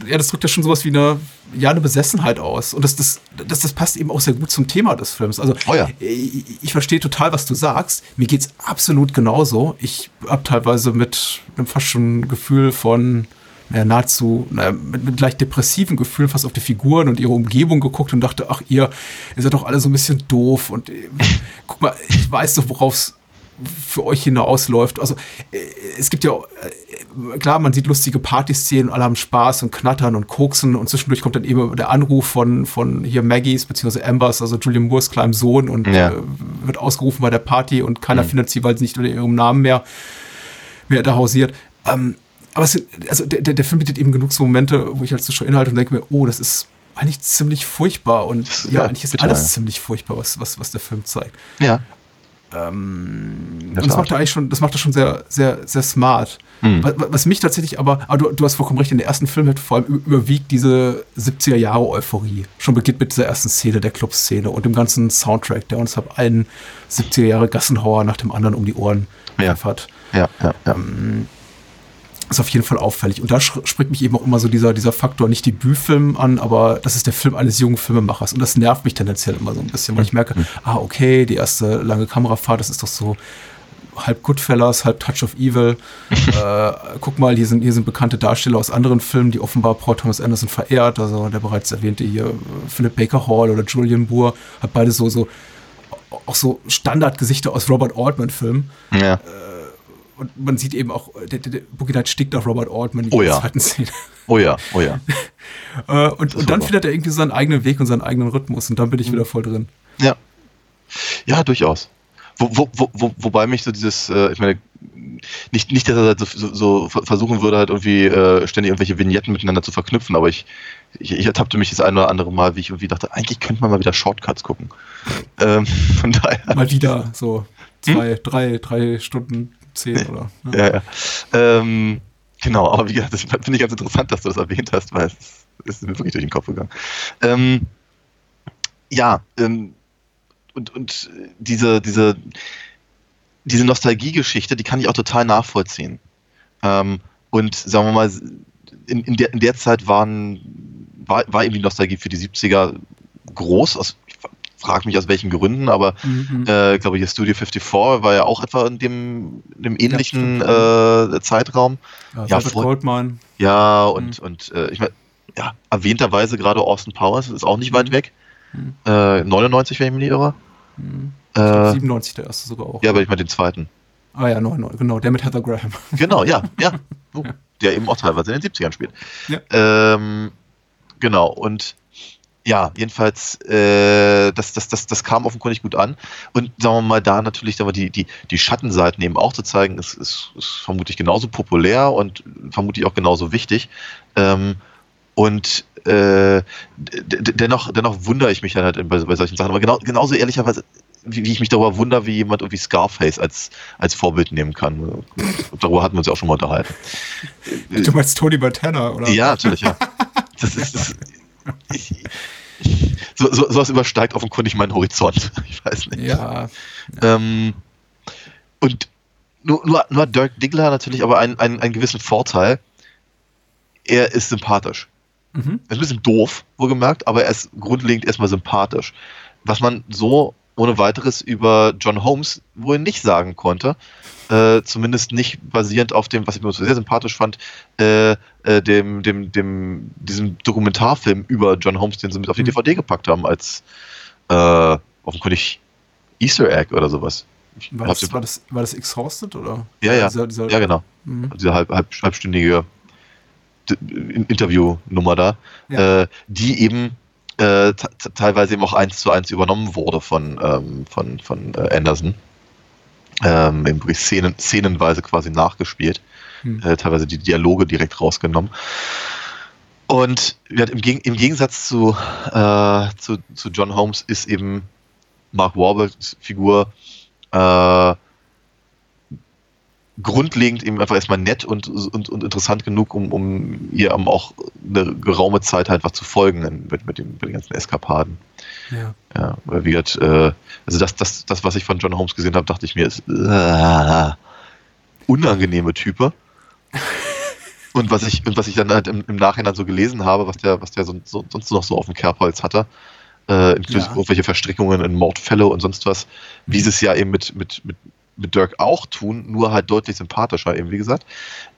ja, das drückt ja schon sowas wie eine, ja, eine Besessenheit aus. Und das, das, das, das passt eben auch sehr gut zum Thema des Films. Also, Oh ja. ich, ich verstehe total, was du sagst. Mir geht's absolut genauso. Ich habe teilweise mit einem fast schon Gefühl von, naja, nahezu, naja, mit, mit leicht depressiven Gefühlen fast auf die Figuren und ihre Umgebung geguckt und dachte, ach, ihr, ihr seid doch alle so ein bisschen doof und äh, guck mal, ich weiß doch, worauf's für euch hinausläuft. Also äh, es gibt ja, äh, klar, man sieht lustige Partyszenen, alle haben Spaß und knattern und koksen und zwischendurch kommt dann eben der Anruf von, von hier Maggies bzw. Ambers, also Julian Moores kleinem Sohn und Ja. äh, wird ausgerufen bei der Party und keiner findet sie, weil sie nicht unter ihrem Namen mehr, mehr da hausiert. Ähm, aber es also der, der, Film bietet eben genug so Momente, wo ich halt so schon inhalte und denke mir, oh, das ist eigentlich ziemlich furchtbar und ja, ja, eigentlich ist bitter, alles ziemlich furchtbar, was, was, was der Film zeigt. Ja. Und das macht er eigentlich schon, das macht er schon sehr, sehr, sehr smart. Hm. Was, was mich tatsächlich aber, aber du, du hast vollkommen recht, in der ersten Filmhälfte vor allem überwiegt diese 70er Jahre Euphorie. Schon beginnt mit dieser ersten Szene, der Clubszene und dem ganzen Soundtrack, der uns ab einen 70er Jahre Gassenhauer nach dem anderen um die Ohren Ja. pfeffert. Ja, ja, ja. Ist auf jeden Fall auffällig. Und da springt mich eben auch immer so dieser, dieser Faktor, nicht Debütfilm an, aber das ist der Film eines jungen Filmemachers. Und das nervt mich tendenziell immer so ein bisschen, weil ich merke, ah, okay, die erste lange Kamerafahrt, das ist doch so halb Goodfellas, halb Touch of Evil. äh, guck mal, hier sind, hier sind bekannte Darsteller aus anderen Filmen, die offenbar Paul Thomas Anderson verehrt. Also der bereits erwähnte hier äh, Philip Baker Hall oder Julian Moore, hat beide so, so auch so Standardgesichter aus Robert Altman-Filmen. ja. Und man sieht eben auch, äh, der, der, der stickt auf Robert Altman in Oh der ja. zweiten Szene. Oh ja, oh ja. Äh, und, und dann findet er irgendwie seinen eigenen Weg und seinen eigenen Rhythmus und dann bin ich wieder voll drin. Ja. Ja, durchaus. Wo, wo, wo, wo, wobei mich so dieses, äh, ich meine, nicht, nicht, dass er halt so, so, so ver- versuchen würde, halt irgendwie äh, ständig irgendwelche Vignetten miteinander zu verknüpfen, aber ich, ich, ich ertappte mich das ein oder andere Mal, wie ich irgendwie dachte, eigentlich könnte man mal wieder Shortcuts gucken. Ähm, von daher. Mal wieder so zwei, drei, drei Stunden, zehn oder. ne? Ja, ja. Ähm, genau, aber wie gesagt, das finde ich ganz interessant, dass du das erwähnt hast, weil es ist mir wirklich durch den Kopf gegangen. Ähm, ja, ähm, und, und diese, diese, diese Nostalgiegeschichte, die kann ich auch total nachvollziehen. Ähm, und sagen wir mal, in, in, der, in der Zeit waren, war, war eben die Nostalgie für die 70er groß. Aus, ich frage mich aus welchen Gründen, aber Mhm. äh, ich glaube, hier Studio 54 war ja auch etwa in dem, in dem ähnlichen stimmt. äh, Zeitraum. Ja, ja, voll- Goldmine. Ja, und, und äh, ich meine, ja, erwähnterweise gerade Austin Powers ist auch nicht Mhm. weit weg. Äh, 99, wenn ich mich nicht irre. Ich glaub, Äh, 97 der erste sogar auch. ja, aber ich meine den zweiten. Ah ja, 99, genau, der mit Heather Graham. Genau, ja, ja. Oh, der eben auch teilweise in den 70ern spielt. Ja. Ähm, genau, und ja, jedenfalls, äh, das, das, das, das kam offenkundig gut an. Und sagen wir mal, da natürlich sagen wir, die, die, die Schattenseiten eben auch zu zeigen, ist, ist, ist vermutlich genauso populär und vermutlich auch genauso wichtig. Ähm, und äh, dennoch, dennoch wundere ich mich dann halt bei, bei solchen Sachen. Aber genau, genauso ehrlicherweise, wie, wie ich mich darüber wundere, wie jemand irgendwie Scarface als, als Vorbild nehmen kann. Darüber hatten wir uns ja auch schon mal unterhalten. Du meinst Tony Montana, oder? Ja, natürlich, ja. Das ist, das, ich, so, so, sowas übersteigt offenkundig meinen Horizont. Ich weiß nicht. Ja, Ähm, und nur, nur, nur hat Dirk Diggler natürlich aber einen, einen, einen gewissen Vorteil. Er ist sympathisch. Mhm. Er ist ein bisschen doof, wohlgemerkt, aber er ist grundlegend erstmal sympathisch. Was man so ohne weiteres über John Holmes wohl nicht sagen konnte. Äh, zumindest nicht basierend auf dem, was ich mir sehr sympathisch fand, äh, äh, dem, dem, dem, diesem Dokumentarfilm über John Holmes, den sie mit auf die Mhm. DVD gepackt haben, als äh, offenkundig Easter Egg oder sowas. War das, war, das, war das Exhausted, oder? Ja, ja. Dieser, dieser, ja, genau. Mhm. Diese halb, halb, halbstündige Interviewnummer da, Ja. äh, die eben äh, te- te- teilweise eben auch eins zu eins übernommen wurde von, ähm, von, von äh, Anderson. Ähm, eben Szenen, szenenweise quasi nachgespielt. Hm. Äh, teilweise die Dialoge direkt rausgenommen. Und im, Geg im Gegensatz zu, äh, zu, zu John Holmes ist eben Mark Wahlbergs Figur äh, grundlegend eben einfach erstmal nett und, und, und interessant genug, um, um ihr auch eine geraume Zeit einfach zu folgen mit, mit, den, mit den ganzen Eskapaden. Ja. Ja, weil wie gesagt, äh, also das, das, das, was ich von John Holmes gesehen habe, dachte ich mir, ist äh, unangenehme Type. Und was ich, und was ich dann halt im, im Nachhinein so gelesen habe, was der, was der so, so, sonst noch so auf dem Kerbholz hatte, äh, inklusive Ja. irgendwelche Verstrickungen in Mordfälle und sonst was, wie sie es ja eben mit, mit, mit, mit Dirk auch tun, nur halt deutlich sympathischer, eben wie gesagt.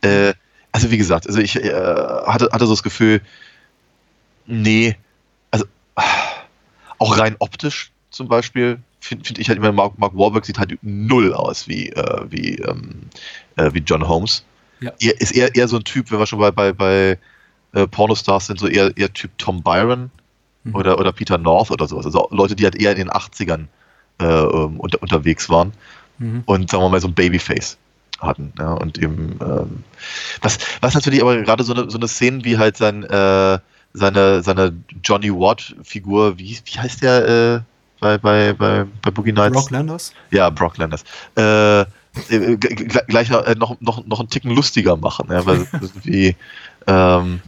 Äh, also wie gesagt, also ich äh, hatte, hatte so das Gefühl, nee, also auch rein optisch zum Beispiel finde find ich halt immer, Mark, Mark Wahlberg sieht halt null aus wie, äh, wie, ähm, äh, wie John Holmes. Ja. Er ist eher, eher so ein Typ, wenn wir schon bei, bei, bei äh, Pornostars sind, so eher, eher Typ Tom Byron Mhm. oder, oder Peter North oder sowas. Also Leute, die halt eher in den 80ern äh, ähm, unter, unterwegs waren Mhm. und sagen wir mal so ein Babyface hatten. Ja, und eben, ähm, was, was natürlich aber gerade so eine, so eine Szene wie halt sein, äh, seine, seine Johnny Watt-Figur, wie, wie heißt der äh, bei, bei, bei, bei Boogie Nights? Brock Landers? Ja, Brock Landers. Äh, äh, gleich noch, äh, noch, noch, noch einen Ticken lustiger machen, ja, weil wie, ähm,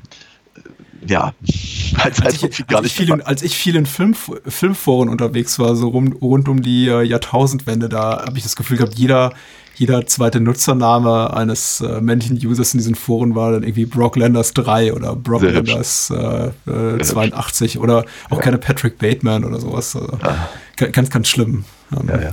ja, als, als, ich, gar als, ich viel in, als ich viel in Film, Filmforen unterwegs war, so rum, rund um die äh, Jahrtausendwende, da habe ich das Gefühl gehabt, jeder, jeder zweite Nutzername eines äh, männlichen Users in diesen Foren war dann irgendwie Brock Landers 3 oder Brock Sehr. Landers äh, äh, hübsch. 82 oder auch keine Patrick Bateman oder sowas. Also, ga- Ganz, ganz schlimm. Ähm, Ja, ja.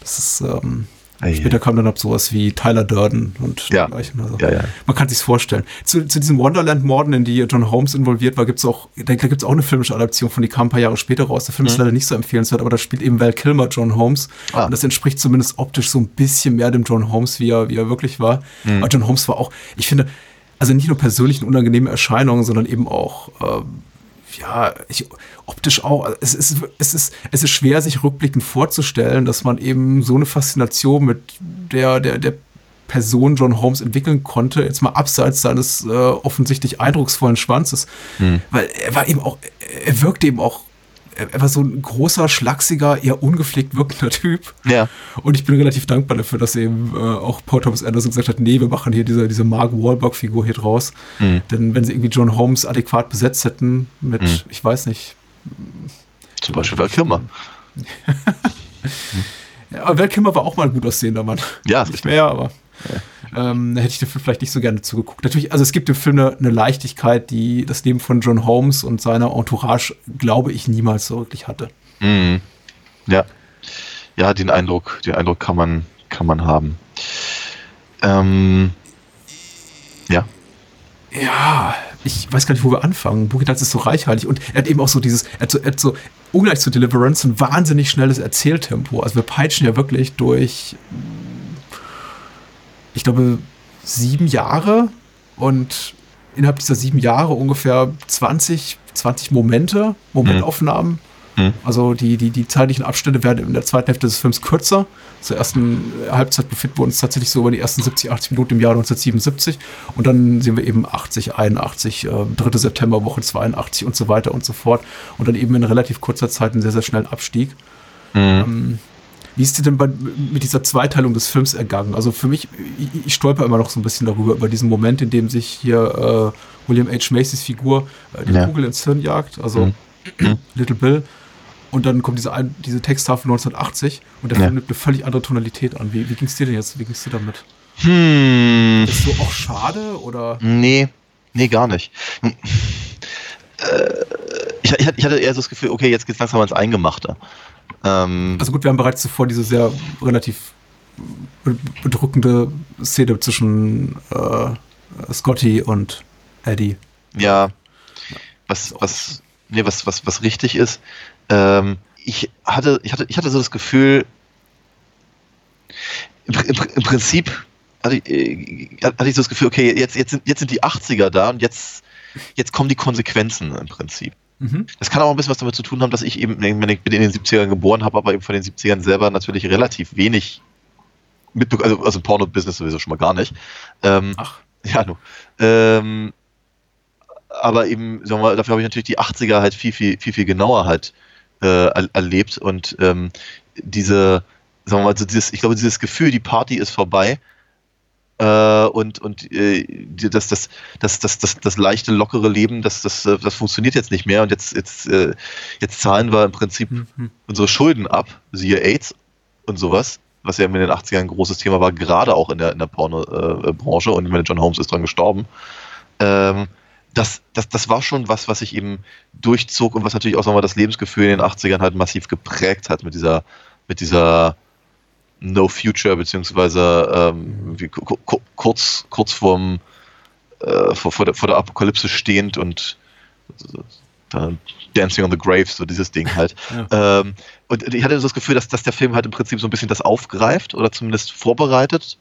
Das ist, ähm, Ei, später kam dann ab sowas wie Tyler Durden und Ja. dergleichen. Also, Ja, ja. Man kann sich's vorstellen. Zu, zu diesen Wonderland-Morden, in die John Holmes involviert war, gibt's auch, da, da gibt's auch eine filmische Adaption von, die kam ein paar Jahre später raus. Der Film ist leider nicht so empfehlenswert, aber da spielt eben Val Kilmer John Holmes. Ah. Und das entspricht zumindest optisch so ein bisschen mehr dem John Holmes, wie er, wie er wirklich war. Aber John Holmes war auch, ich finde, also nicht nur persönlich eine unangenehme Erscheinung, sondern eben auch, ähm, ja, ich, optisch auch. Es ist, es, ist, es ist schwer, sich rückblickend vorzustellen, dass man eben so eine Faszination mit der, der, der Person John Holmes entwickeln konnte, jetzt mal abseits seines äh, offensichtlich eindrucksvollen Schwanzes. Weil er war eben auch, er wirkte eben auch, war so ein großer, schlachsiger, eher ungepflegt wirkender Typ. Ja. Und ich bin relativ dankbar dafür, dass eben äh, auch Paul Thomas Anderson gesagt hat, nee, wir machen hier diese, diese Mark Wahlberg-Figur hier draus. Denn wenn sie irgendwie John Holmes adäquat besetzt hätten mit, ich weiß nicht, Zum Beispiel Val Kilmer. ja, Val Kilmer war auch mal ein gut aussehender Mann. Ja, nicht mehr, aber ähm, da hätte ich dem Film vielleicht nicht so gerne zugeguckt. Natürlich, also es gibt im Film eine, eine Leichtigkeit, die das Leben von John Holmes und seiner Entourage, glaube ich, niemals so wirklich hatte. Mhm. Ja. Ja, den Eindruck, den Eindruck kann man, kann man haben. Ähm, ja. Ja, ich weiß gar nicht, wo wir anfangen. Nights ist so reichhaltig und er hat eben auch so dieses, er hat so, er hat so ungleich zu Deliverance ein wahnsinnig schnelles Erzähltempo. Also wir peitschen ja wirklich durch, ich glaube, sieben Jahre und innerhalb dieser sieben Jahre ungefähr 20, 20 Momente, Momentaufnahmen. Mhm. Also die, die, die zeitlichen Abstände werden in der zweiten Hälfte des Films kürzer. Zur ersten Halbzeit befinden wir uns tatsächlich so über die ersten 70, 80 Minuten im Jahr 1977. Und dann sehen wir eben 80, 81, äh, 3. September, Woche 82 und so weiter und so fort. Und dann eben in relativ kurzer Zeit einen sehr, sehr schnellen Abstieg. Mhm. Ähm, wie ist dir denn bei, mit dieser Zweiteilung des Films ergangen? Also für mich, ich, ich, stolper immer noch so ein bisschen darüber, über diesen Moment, in dem sich hier äh, William H. Macys Figur äh, die ja. Kugel ins Hirn jagt, also mhm. Little Bill. Und dann kommt diese, diese Texttafel 1980 und der ja. Film nimmt eine völlig andere Tonalität an. Wie, wie ging es dir denn jetzt? Wie ging es dir damit? Hm. Ist so auch schade oder? Nee, nee, gar nicht. Hm. Äh, ich, ich, hatte eher so das Gefühl, okay, jetzt geht es langsam ans Eingemachte. Ähm, also gut, wir haben bereits zuvor diese sehr relativ bedrückende Szene zwischen äh, Scotty und Eddie. Ja, was, was, nee, was, was, was richtig ist, ähm, ich, hatte, ich, hatte, ich hatte so das Gefühl, im, im, im Prinzip hatte ich, äh, hatte ich so das Gefühl, okay, jetzt, jetzt, sind, jetzt sind die 80er da und jetzt, jetzt kommen die Konsequenzen im Prinzip. Mhm. Das kann auch ein bisschen was damit zu tun haben, dass ich eben, wenn ich bin in den 70ern geboren habe, aber eben von den 70ern selber natürlich relativ wenig mitbekommen, also, also Porno-Business sowieso schon mal gar nicht. Ähm, Ach. Ja, nur. Ähm, aber eben, sagen wir mal, dafür habe ich natürlich die 80er halt viel, viel, viel, viel genauer halt äh, erlebt und ähm, diese, sagen wir mal, so dieses, ich glaube, dieses Gefühl, die Party ist vorbei, äh, und, und äh, das, das, das, das, das, das leichte, lockere Leben, das, das, äh, das funktioniert jetzt nicht mehr und jetzt, jetzt, äh, jetzt zahlen wir im Prinzip mhm. unsere Schulden ab, siehe AIDS und sowas, was ja in den 80ern ein großes Thema war, gerade auch in der, in der Porno-Branche und ich meine, John Holmes ist dran gestorben. Ähm, das, das, das war schon was, was sich eben durchzog und was natürlich auch wir, das Lebensgefühl in den 80ern halt massiv geprägt hat mit dieser, mit dieser No Future, beziehungsweise ähm, kurz, kurz vorm, äh, vor, vor, der, vor der Apokalypse stehend und äh, Dancing on the Graves, so dieses Ding halt. Ja. Ähm, und ich hatte so das Gefühl, dass, dass der Film halt im Prinzip so ein bisschen das aufgreift oder zumindest vorbereitet.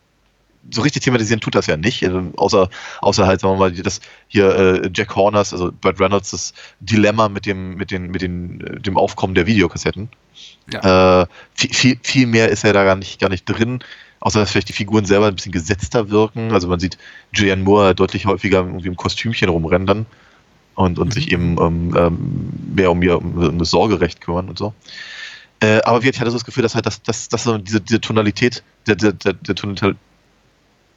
So richtig thematisieren tut das ja nicht, äh, außer, außer halt, sagen wir mal, das hier äh, Jack Horners, also Brad Reynolds, das Dilemma mit dem, mit den, mit den, äh, dem Aufkommen der Videokassetten. Ja. Äh, viel, viel, viel mehr ist ja da gar nicht, gar nicht drin, außer dass vielleicht die Figuren selber ein bisschen gesetzter wirken. Also man sieht Julianne Moore deutlich häufiger irgendwie im Kostümchen rumrennen und, und mhm. sich eben ähm, ähm, mehr um ihr um, um das Sorgerecht kümmern und so. Äh, aber wir hatten so das Gefühl, dass halt das, das, das diese, diese Tonalität, der, der, der, der Tonalität,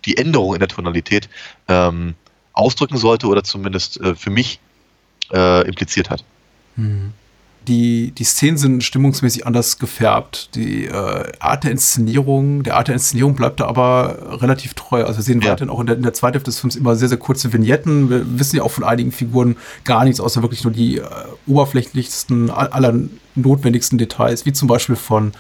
die Änderung in der Tonalität ähm, ausdrücken sollte oder zumindest äh, für mich äh, impliziert hat. Mhm die, die Szenen sind stimmungsmäßig anders gefärbt. Die äh, Art der Inszenierung, der Art der Inszenierung bleibt da aber relativ treu. Also wir sehen ja. weiterhin auch in der, in der zweiten Hälfte des Films immer sehr, sehr kurze Vignetten. Wir wissen ja auch von einigen Figuren gar nichts, außer wirklich nur die äh, oberflächlichsten, aller notwendigsten Details, wie zum Beispiel von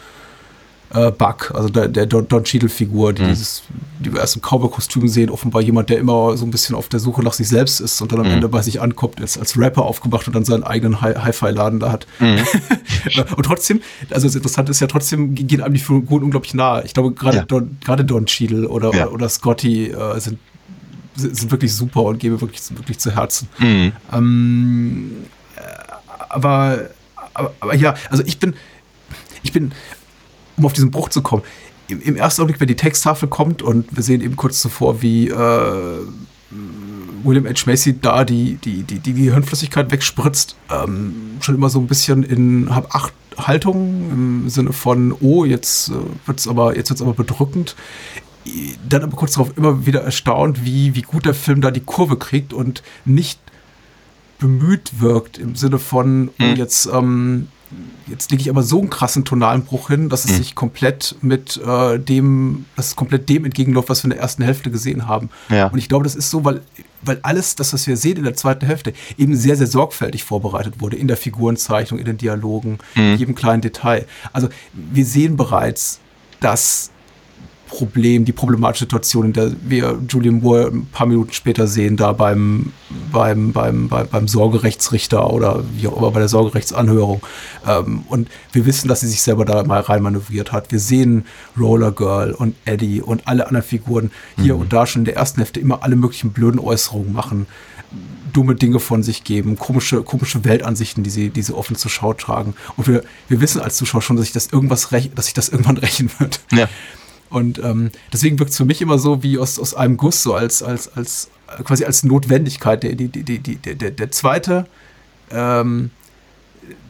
äh, Buck, also der, der Don, Don Cheadle-Figur, die mhm. dieses, die wir erst im Cowboy-Kostüm sehen, offenbar jemand, der immer so ein bisschen auf der Suche nach sich selbst ist und dann am mhm. Ende bei sich ankommt, ist als Rapper aufgemacht und dann seinen eigenen Hi-Fi-Laden da hat. Mhm. und trotzdem, also das Interessante ist ja trotzdem, gehen einem die Figuren unglaublich nah. Ich glaube, gerade ja. Don, gerade Don Cheadle oder, ja. oder, Scotty äh, sind sind wirklich super und geben wirklich, wirklich zu Herzen. Mhm. Ähm, äh, aber, aber, aber ja, also ich bin, ich bin um auf diesen Bruch zu kommen. Im, im ersten Augenblick, wenn die Texttafel kommt und wir sehen eben kurz zuvor, wie äh, William H. Macy da die, die, die, die Gehirnflüssigkeit wegspritzt, ähm, schon immer so ein bisschen in hab acht Haltung im Sinne von, oh, jetzt äh, wird's aber, jetzt wird's aber bedrückend. Dann aber kurz darauf immer wieder erstaunt, wie, wie gut der Film da die Kurve kriegt und nicht bemüht wirkt im Sinne von, oh, jetzt ähm, jetzt lege ich aber so einen krassen tonalen Bruch hin, dass es mhm. sich komplett mit äh, dem, dass es komplett dem entgegenläuft, was wir in der ersten Hälfte gesehen haben. Ja. Und ich glaube, das ist so, weil, weil alles, das, was wir sehen in der zweiten Hälfte, eben sehr, sehr sorgfältig vorbereitet wurde in der Figurenzeichnung, in den Dialogen, mhm. in jedem kleinen Detail. Also wir sehen bereits, dass Problem, die problematische Situation, in der wir Julian Moore ein paar Minuten später sehen, da beim, beim, beim, beim, beim Sorgerechtsrichter oder wie auch immer bei der Sorgerechtsanhörung. Ähm, und wir wissen, dass sie sich selber da mal reinmanövriert hat. Wir sehen Roller Girl und Eddie und alle anderen Figuren hier und da schon in der ersten Hälfte immer alle möglichen blöden Äußerungen machen dumme Dinge von sich geben, komische, komische Weltansichten, die sie, die sie offen zur Schau tragen. Und wir, wir wissen als Zuschauer schon, dass sich das irgendwas rech, dass sich das irgendwann rächen wird. Ja. Und ähm, deswegen wirkt es für mich immer so wie aus, aus einem Guss, so als, als, als quasi als Notwendigkeit. Der, die, die, die, die, der, der zweite, ähm,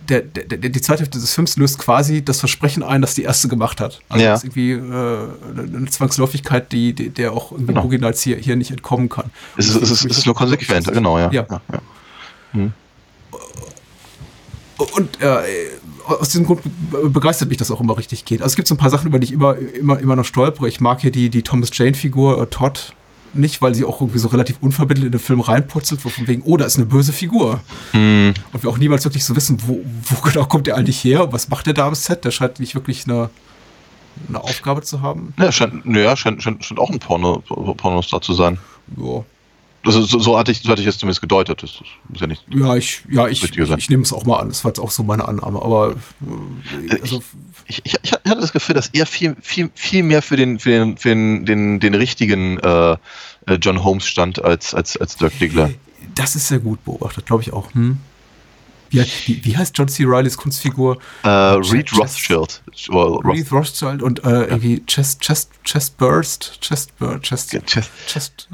der, der, der, die zweite Hälfte des Films löst quasi das Versprechen ein, das die erste gemacht hat. Also Ja. das ist irgendwie äh, eine Zwangsläufigkeit, die, die, der auch irgendwie Genau. Nights hier, hier nicht entkommen kann. Es ist, es ist, es ist nur konsequent, genau, ja. Ja. ja, ja. Und äh, aus diesem Grund be- begeistert mich das auch immer richtig geht. Also es gibt so ein paar Sachen, über die ich immer, immer, immer noch stolpere. Ich mag hier die, die Thomas Jane-Figur, äh, Todd, nicht, weil sie auch irgendwie so relativ unvermittelt in den Film reinputzelt, wo von wegen, oh, da ist eine böse Figur. Hm. Und wir auch niemals wirklich so wissen, wo, wo genau kommt der eigentlich her und was macht der da am Set. Der scheint nicht wirklich eine, eine Aufgabe zu haben. Ja, scheint, naja, scheint, scheint, scheint auch ein Porno, Pornostar zu sein. Ja, Also, so, so, hatte ich, so hatte ich es zumindest gedeutet. Das ist ja nicht. ja ich, ja, ich, ich, ich nehme es auch mal an. Das war jetzt auch so meine Annahme. Aber äh, also, Ich, ich, ich hatte das Gefühl, dass er viel, viel, viel mehr für den, für den, für den, den, den richtigen äh, äh, John Holmes stand als, als, als Dirk Diggler. das ist sehr gut beobachtet, glaube ich auch. Hm? Wie, wie, wie heißt John C. Rileys Kunstfigur? Äh, Reed Rothschild. Reed Rothschild und äh, irgendwie Chest, Chest, Chest Burst, Chest Burst, Chest, Ja, Chest. Chest.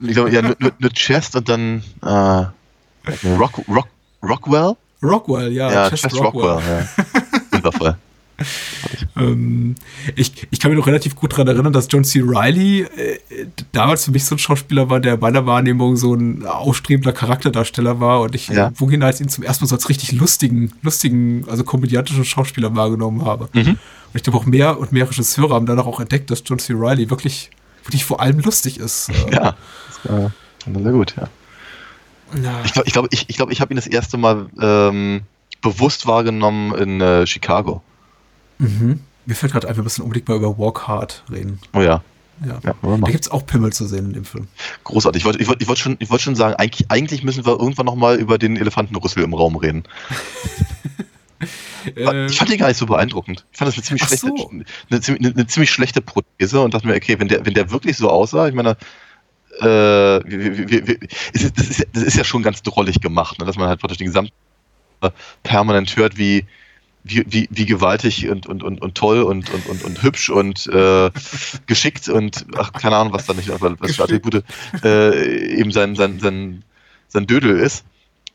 Ich glaube, ja, nur, nur, nur Chest und dann äh, Rock, Rock, Rockwell? Rockwell, ja, Ja, Chest, Chest Rockwell. Rockwell. ja. Wundervoll. Ähm, ich, ich kann mich noch relativ gut daran erinnern, dass John C. Riley äh, damals für mich so ein Schauspieler war, der in meiner Wahrnehmung so ein ausstrebender Charakterdarsteller war und ich Ja. Boogie Nights ihn zum ersten Mal so als richtig lustigen, lustigen, also komödiantischen Schauspieler wahrgenommen habe. Mhm. Und ich glaube auch mehr und mehr Regisseure haben danach auch entdeckt, dass John C. Riley wirklich, wirklich vor allem lustig ist. Ja, das war sehr gut, ja. ja. Ich glaube, ich, glaub, ich, ich, glaub, ich habe ihn das erste Mal ähm, bewusst wahrgenommen in äh, Chicago. Mhm. Mir fällt gerade ein, wir müssen unbedingt mal über Walk Hard reden. Oh ja, Ja. ja wir Da gibt es auch Pimmel zu sehen in dem Film. großartig. Ich wollte ich wollt, ich wollt schon, ich wollt schon sagen, eigentlich, eigentlich müssen wir irgendwann nochmal über den Elefantenrüssel im Raum reden. ich fand den gar nicht so beeindruckend. Ich fand das eine ziemlich, schlechte, so. eine, eine, eine ziemlich schlechte Prothese und dachte mir, okay, wenn der, wenn der wirklich so aussah, ich meine, äh, wie, es ist, das, ist, ja- das ist ja schon ganz drollig gemacht, ne? dass man halt praktisch den gesamten äh, permanent hört, wie, wie, wie, wie gewaltig und, und, und, und toll und, und, und, und hübsch und äh, geschickt und ach, keine Ahnung, was da nicht, was für. Attribute äh, eben sein, sein, sein, sein Dödel ist.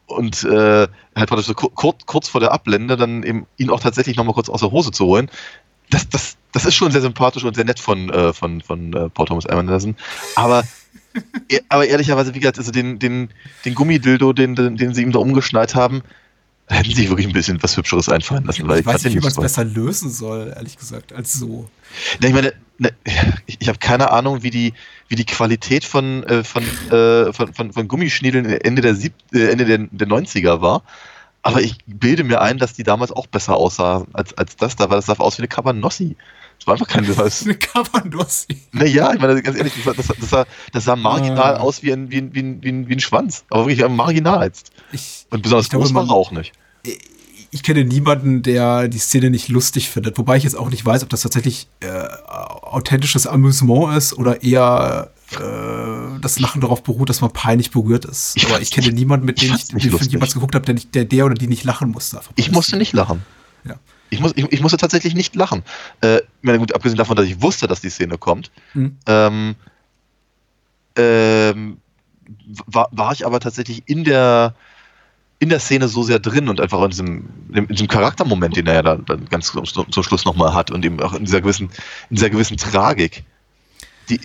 Und äh, halt praktisch so kurz, kurz vor der Ablende dann eben ihn auch tatsächlich nochmal kurz aus der Hose zu holen. Das, das, das ist schon sehr sympathisch und sehr nett von, äh, von, von äh, Paul Thomas Anderson. Aber, e- aber ehrlicherweise, wie gesagt, also den, den, den Gummidildo, den, den, den sie ihm da umgeschneit haben, hätten sich wirklich ein bisschen was Hübscheres einfallen lassen. Weil Ich weiß nicht, wie man es besser lösen soll, ehrlich gesagt, als so. Na, ich meine, ne, ich, ich habe keine Ahnung, wie die, wie die Qualität von, äh, von, äh, von, von, von Gummischniedeln Ende der, Sieb äh, Ende der, der 90er war. Aber ich bilde mir ein, dass die damals auch besser aussahen als, als das da, weil das sah aus wie eine Cabanossi. Das war einfach kein das, Eine Cabanossi. Naja, ich meine, ganz ehrlich, das, das, sah, das sah marginal Ah. aus wie ein, wie, ein, wie, ein, wie, ein, wie ein Schwanz. Aber wirklich am marginalst. Ich, Und besonders Ich glaube, groß war man- er auch nicht. ich kenne niemanden, der die Szene nicht lustig findet. Wobei ich jetzt auch nicht weiß, ob das tatsächlich äh, authentisches Amüsement ist oder eher äh, das Lachen darauf beruht, dass man peinlich berührt ist. Ich Aber ich kenne niemanden, mit ich dem ich fand's den Film jemals geguckt habe, der, nicht, der, der oder die nicht lachen musste. Ich musste nicht lachen. Ja. Ich, muss, ich, ich musste tatsächlich nicht lachen. Äh, gut, abgesehen davon, dass ich wusste, dass die Szene kommt, Hm. ähm, ähm, war, war ich aber tatsächlich in der, in der Szene so sehr drin und einfach in diesem, in diesem Charaktermoment, den er ja dann, dann ganz zum, zum Schluss nochmal hat und eben auch in dieser gewissen, in dieser gewissen Tragik. Die,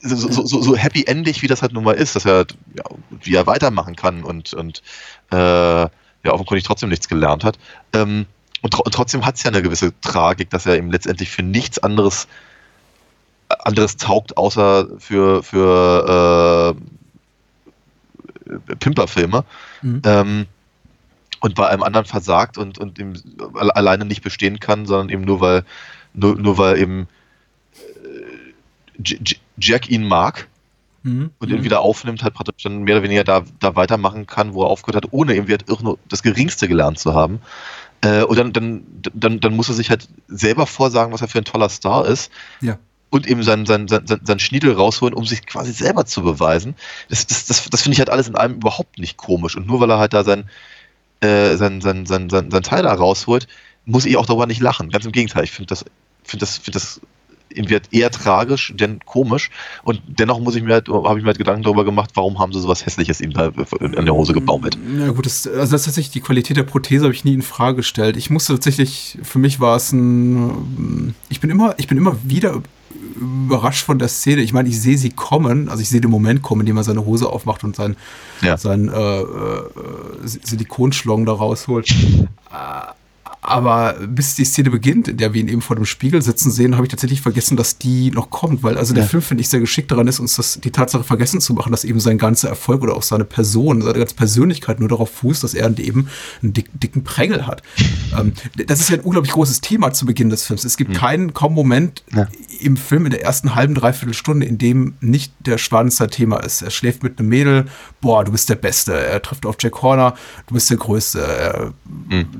so, so, so, so happy-endig, wie das halt nun mal ist, dass er, ja, wie er weitermachen kann und, und äh, ja, offenkundig trotzdem nichts gelernt hat. Ähm, und, tro und trotzdem hat es ja eine gewisse Tragik, dass er eben letztendlich für nichts anderes anderes taugt, außer für, für äh, Pimperfilme. Mhm. Ähm, und bei einem anderen versagt und, und eben alle- alleine nicht bestehen kann, sondern eben nur weil, nur, nur weil eben J Jack ihn mag Mhm. und ihn wieder aufnimmt, halt praktisch dann mehr oder weniger da, da weitermachen kann, wo er aufgehört hat, ohne irgendwie halt irgend- das Geringste gelernt zu haben. Äh, und dann, dann, dann, dann muss er sich halt selber vorsagen, was er für ein toller Star ist Ja. und eben sein, sein, sein, sein, sein Schniedel rausholen, um sich quasi selber zu beweisen. Das, das, das, das finde ich halt alles in allem überhaupt nicht komisch. Und nur weil er halt da sein, äh, sein, sein, sein, sein, sein Teil da rausholt, muss ich auch darüber nicht lachen. Ganz im Gegenteil, ich finde das, finde das, finde das halt eher tragisch, denn komisch. Und dennoch muss ich mir halt, habe ich mir halt Gedanken darüber gemacht, warum haben sie sowas Hässliches ihm da in der Hose gebaumelt. Ja gut, das, also das ist tatsächlich die Qualität der Prothese habe ich nie in Frage gestellt. Ich musste tatsächlich, für mich war es ein, ich bin immer, ich bin immer wieder überrascht von der Szene. Ich meine, ich sehe sie kommen, also ich sehe den Moment kommen, in dem er seine Hose aufmacht und sein, Ja. sein äh, äh, Silikonschlong da rausholt. Aber bis die Szene beginnt, in der wir ihn eben vor dem Spiegel sitzen sehen, habe ich tatsächlich vergessen, dass die noch kommt, weil also der Ja. Film, finde ich, sehr geschickt daran ist, uns das, die Tatsache vergessen zu machen, dass eben sein ganzer Erfolg oder auch seine Person, seine ganze Persönlichkeit nur darauf fußt, dass er eben einen dick, dicken Prängel hat. ähm, das ist ja ein unglaublich großes Thema zu Beginn des Films. Es gibt keinen kaum Moment Ja. im Film in der ersten halben, dreiviertel Stunde, in dem nicht der Schwanzer Thema ist. Er schläft mit einem Mädel, boah, du bist der Beste. Er trifft auf Jack Horner, du bist der Größte. Er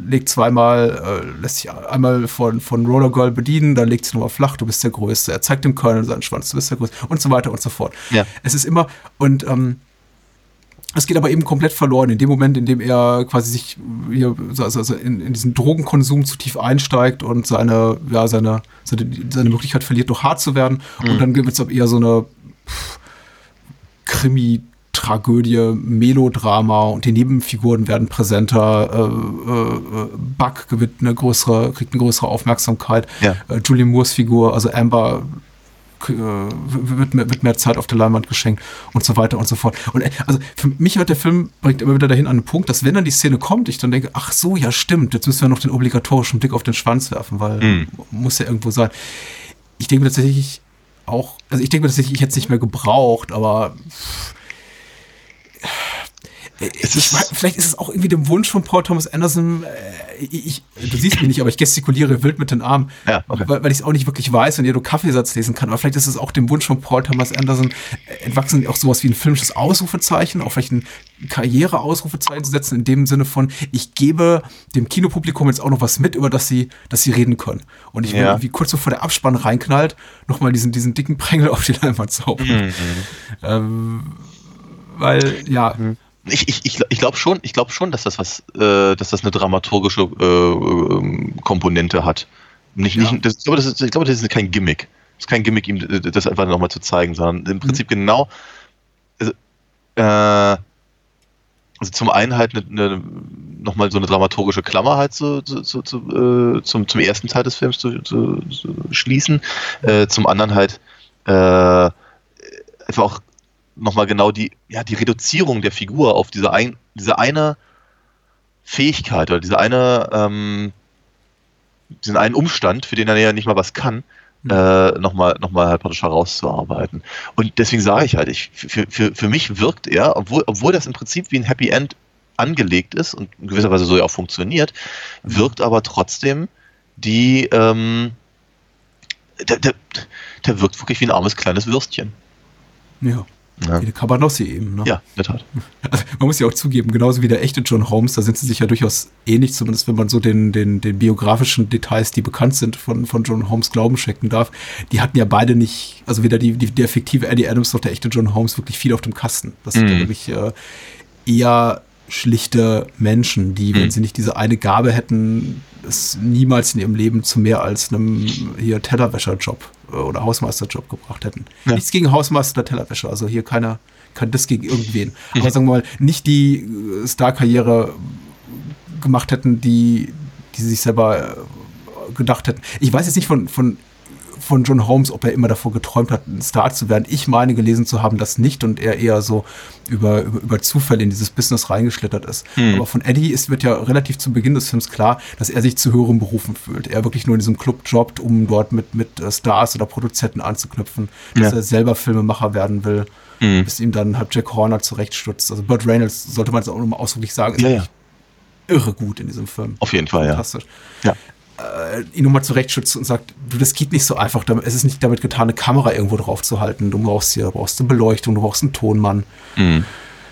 legt zweimal, äh, lässt sich einmal von, von Roller Girl bedienen, dann legt sie nochmal flach, du bist der Größte. Er zeigt dem Colonel seinen Schwanz, du bist der Größte und so weiter und so fort. Ja. Es ist immer, und ähm, es geht aber eben komplett verloren in dem Moment, in dem er quasi sich hier, also in, in diesen Drogenkonsum zu tief einsteigt und seine, ja, seine, seine, seine Möglichkeit verliert, noch hart zu werden. Und dann wird es eher so eine Krimi- Tragödie, Melodrama und die Nebenfiguren werden präsenter. Äh, äh, Buck gewinnt eine größere, kriegt eine größere Aufmerksamkeit. Ja. Äh, Julie Moores Figur, also Amber, äh, wird, mehr, wird mehr Zeit auf der Leinwand geschenkt und so weiter und so fort. Und äh, also für mich hat der Film bringt immer wieder dahin an den Punkt, dass wenn dann die Szene kommt, ich dann denke, ach so, ja stimmt, jetzt müssen wir noch den obligatorischen Blick auf den Schwanz werfen, weil Mhm. muss ja irgendwo sein. Ich denke mir tatsächlich auch, also ich denke mir tatsächlich, ich hätte es nicht mehr gebraucht, aber Es ich, weiß- vielleicht ist es auch irgendwie dem Wunsch von Paul Thomas Anderson, äh, ich, du siehst mich nicht, aber ich gestikuliere wild mit den Armen, Ja, okay. weil, weil ich es auch nicht wirklich weiß und ihr nur Kaffeesatz lesen kann. Aber vielleicht ist es auch dem Wunsch von Paul Thomas Anderson äh, entwachsen, auch sowas wie ein filmisches Ausrufezeichen, auch vielleicht ein Karriereausrufezeichen zu setzen, in dem Sinne von, ich gebe dem Kinopublikum jetzt auch noch was mit, über das sie, dass sie reden können. Und ich will Ja. irgendwie kurz bevor der Abspann reinknallt, nochmal diesen, diesen dicken Prängel auf die Leinwand zaubern. Ähm, weil, ja, Ich, ich, ich, ich glaube schon, ich glaube schon, dass das was, äh, dass das eine dramaturgische äh, ähm, Komponente hat. Nicht, Ja. nicht, das, ich, glaube, das ist, ich glaube, das ist kein Gimmick. Das ist kein Gimmick, ihm äh, das einfach nochmal zu zeigen, sondern im Prinzip genau. Also, äh, also zum einen halt eine, eine, nochmal so eine dramaturgische Klammer halt zu, zu, zu, zu, äh, zum, zum ersten Teil des Films zu, zu, zu schließen. Äh, zum anderen halt äh, einfach auch nochmal genau die, ja, die Reduzierung der Figur auf diese, ein, diese eine Fähigkeit oder diese eine, ähm, diesen einen Umstand, für den er ja nicht mal was kann, äh, nochmal noch mal halt praktisch herauszuarbeiten. Und deswegen sage ich halt, ich, für, für, für mich wirkt er, obwohl, obwohl das im Prinzip wie ein Happy End angelegt ist und in gewisser Weise so ja auch funktioniert, wirkt aber trotzdem die, ähm, der, der, der wirkt wirklich wie ein armes kleines Würstchen. ja. Ja, Wie eine Cabanossi eben. Ne? ja in der Tat. Also, man muss ja auch zugeben, genauso wie der echte John Holmes, da sind sie sich ja durchaus ähnlich, zumindest wenn man so den, den, den biografischen Details, die bekannt sind von, von John Holmes, Glauben schenken darf. Die hatten ja beide nicht, also weder die, die, der fiktive Eddie Adams noch der echte John Holmes wirklich viel auf dem Kasten. Das sind ja Mhm. wirklich äh, eher schlichte Menschen, die, wenn Mhm. sie nicht diese eine Gabe hätten, es niemals in ihrem Leben zu mehr als einem hier Tellerwäscherjob oder Hausmeisterjob gebracht hätten. Ja. Nichts gegen Hausmeister oder Tellerwäscher, also hier keiner kann das gegen irgendwen. Aber sagen wir mal, nicht die äh, Star-Karriere gemacht hätten, die, die sich selber äh, gedacht hätten. Ich weiß jetzt nicht von, von, von John Holmes, ob er immer davor geträumt hat, ein Star zu werden. Ich meine gelesen zu haben, das nicht und er eher so über, über, über Zufälle in dieses Business reingeschlittert ist. Hm. Aber von Eddie ist, wird ja relativ zu Beginn des Films klar, dass er sich zu höheren Berufen fühlt. Er wirklich nur in diesem Club jobbt, um dort mit, mit äh, Stars oder Produzenten anzuknüpfen, dass Ja. er selber Filmemacher werden will, Mhm. bis ihm dann halt Jack Horner zurechtstutzt. Also Burt Reynolds, sollte man es auch nochmal ausdrücklich sagen, ist Ja, ja. irre gut in diesem Film. Auf jeden Fall, ja. Fantastisch. Ja. Äh, ihn nochmal zurechtschützt und sagt, du, das geht nicht so einfach. Es ist nicht damit getan, eine Kamera irgendwo drauf zu halten. Du brauchst hier, du brauchst eine Beleuchtung, du brauchst einen Tonmann, Mhm.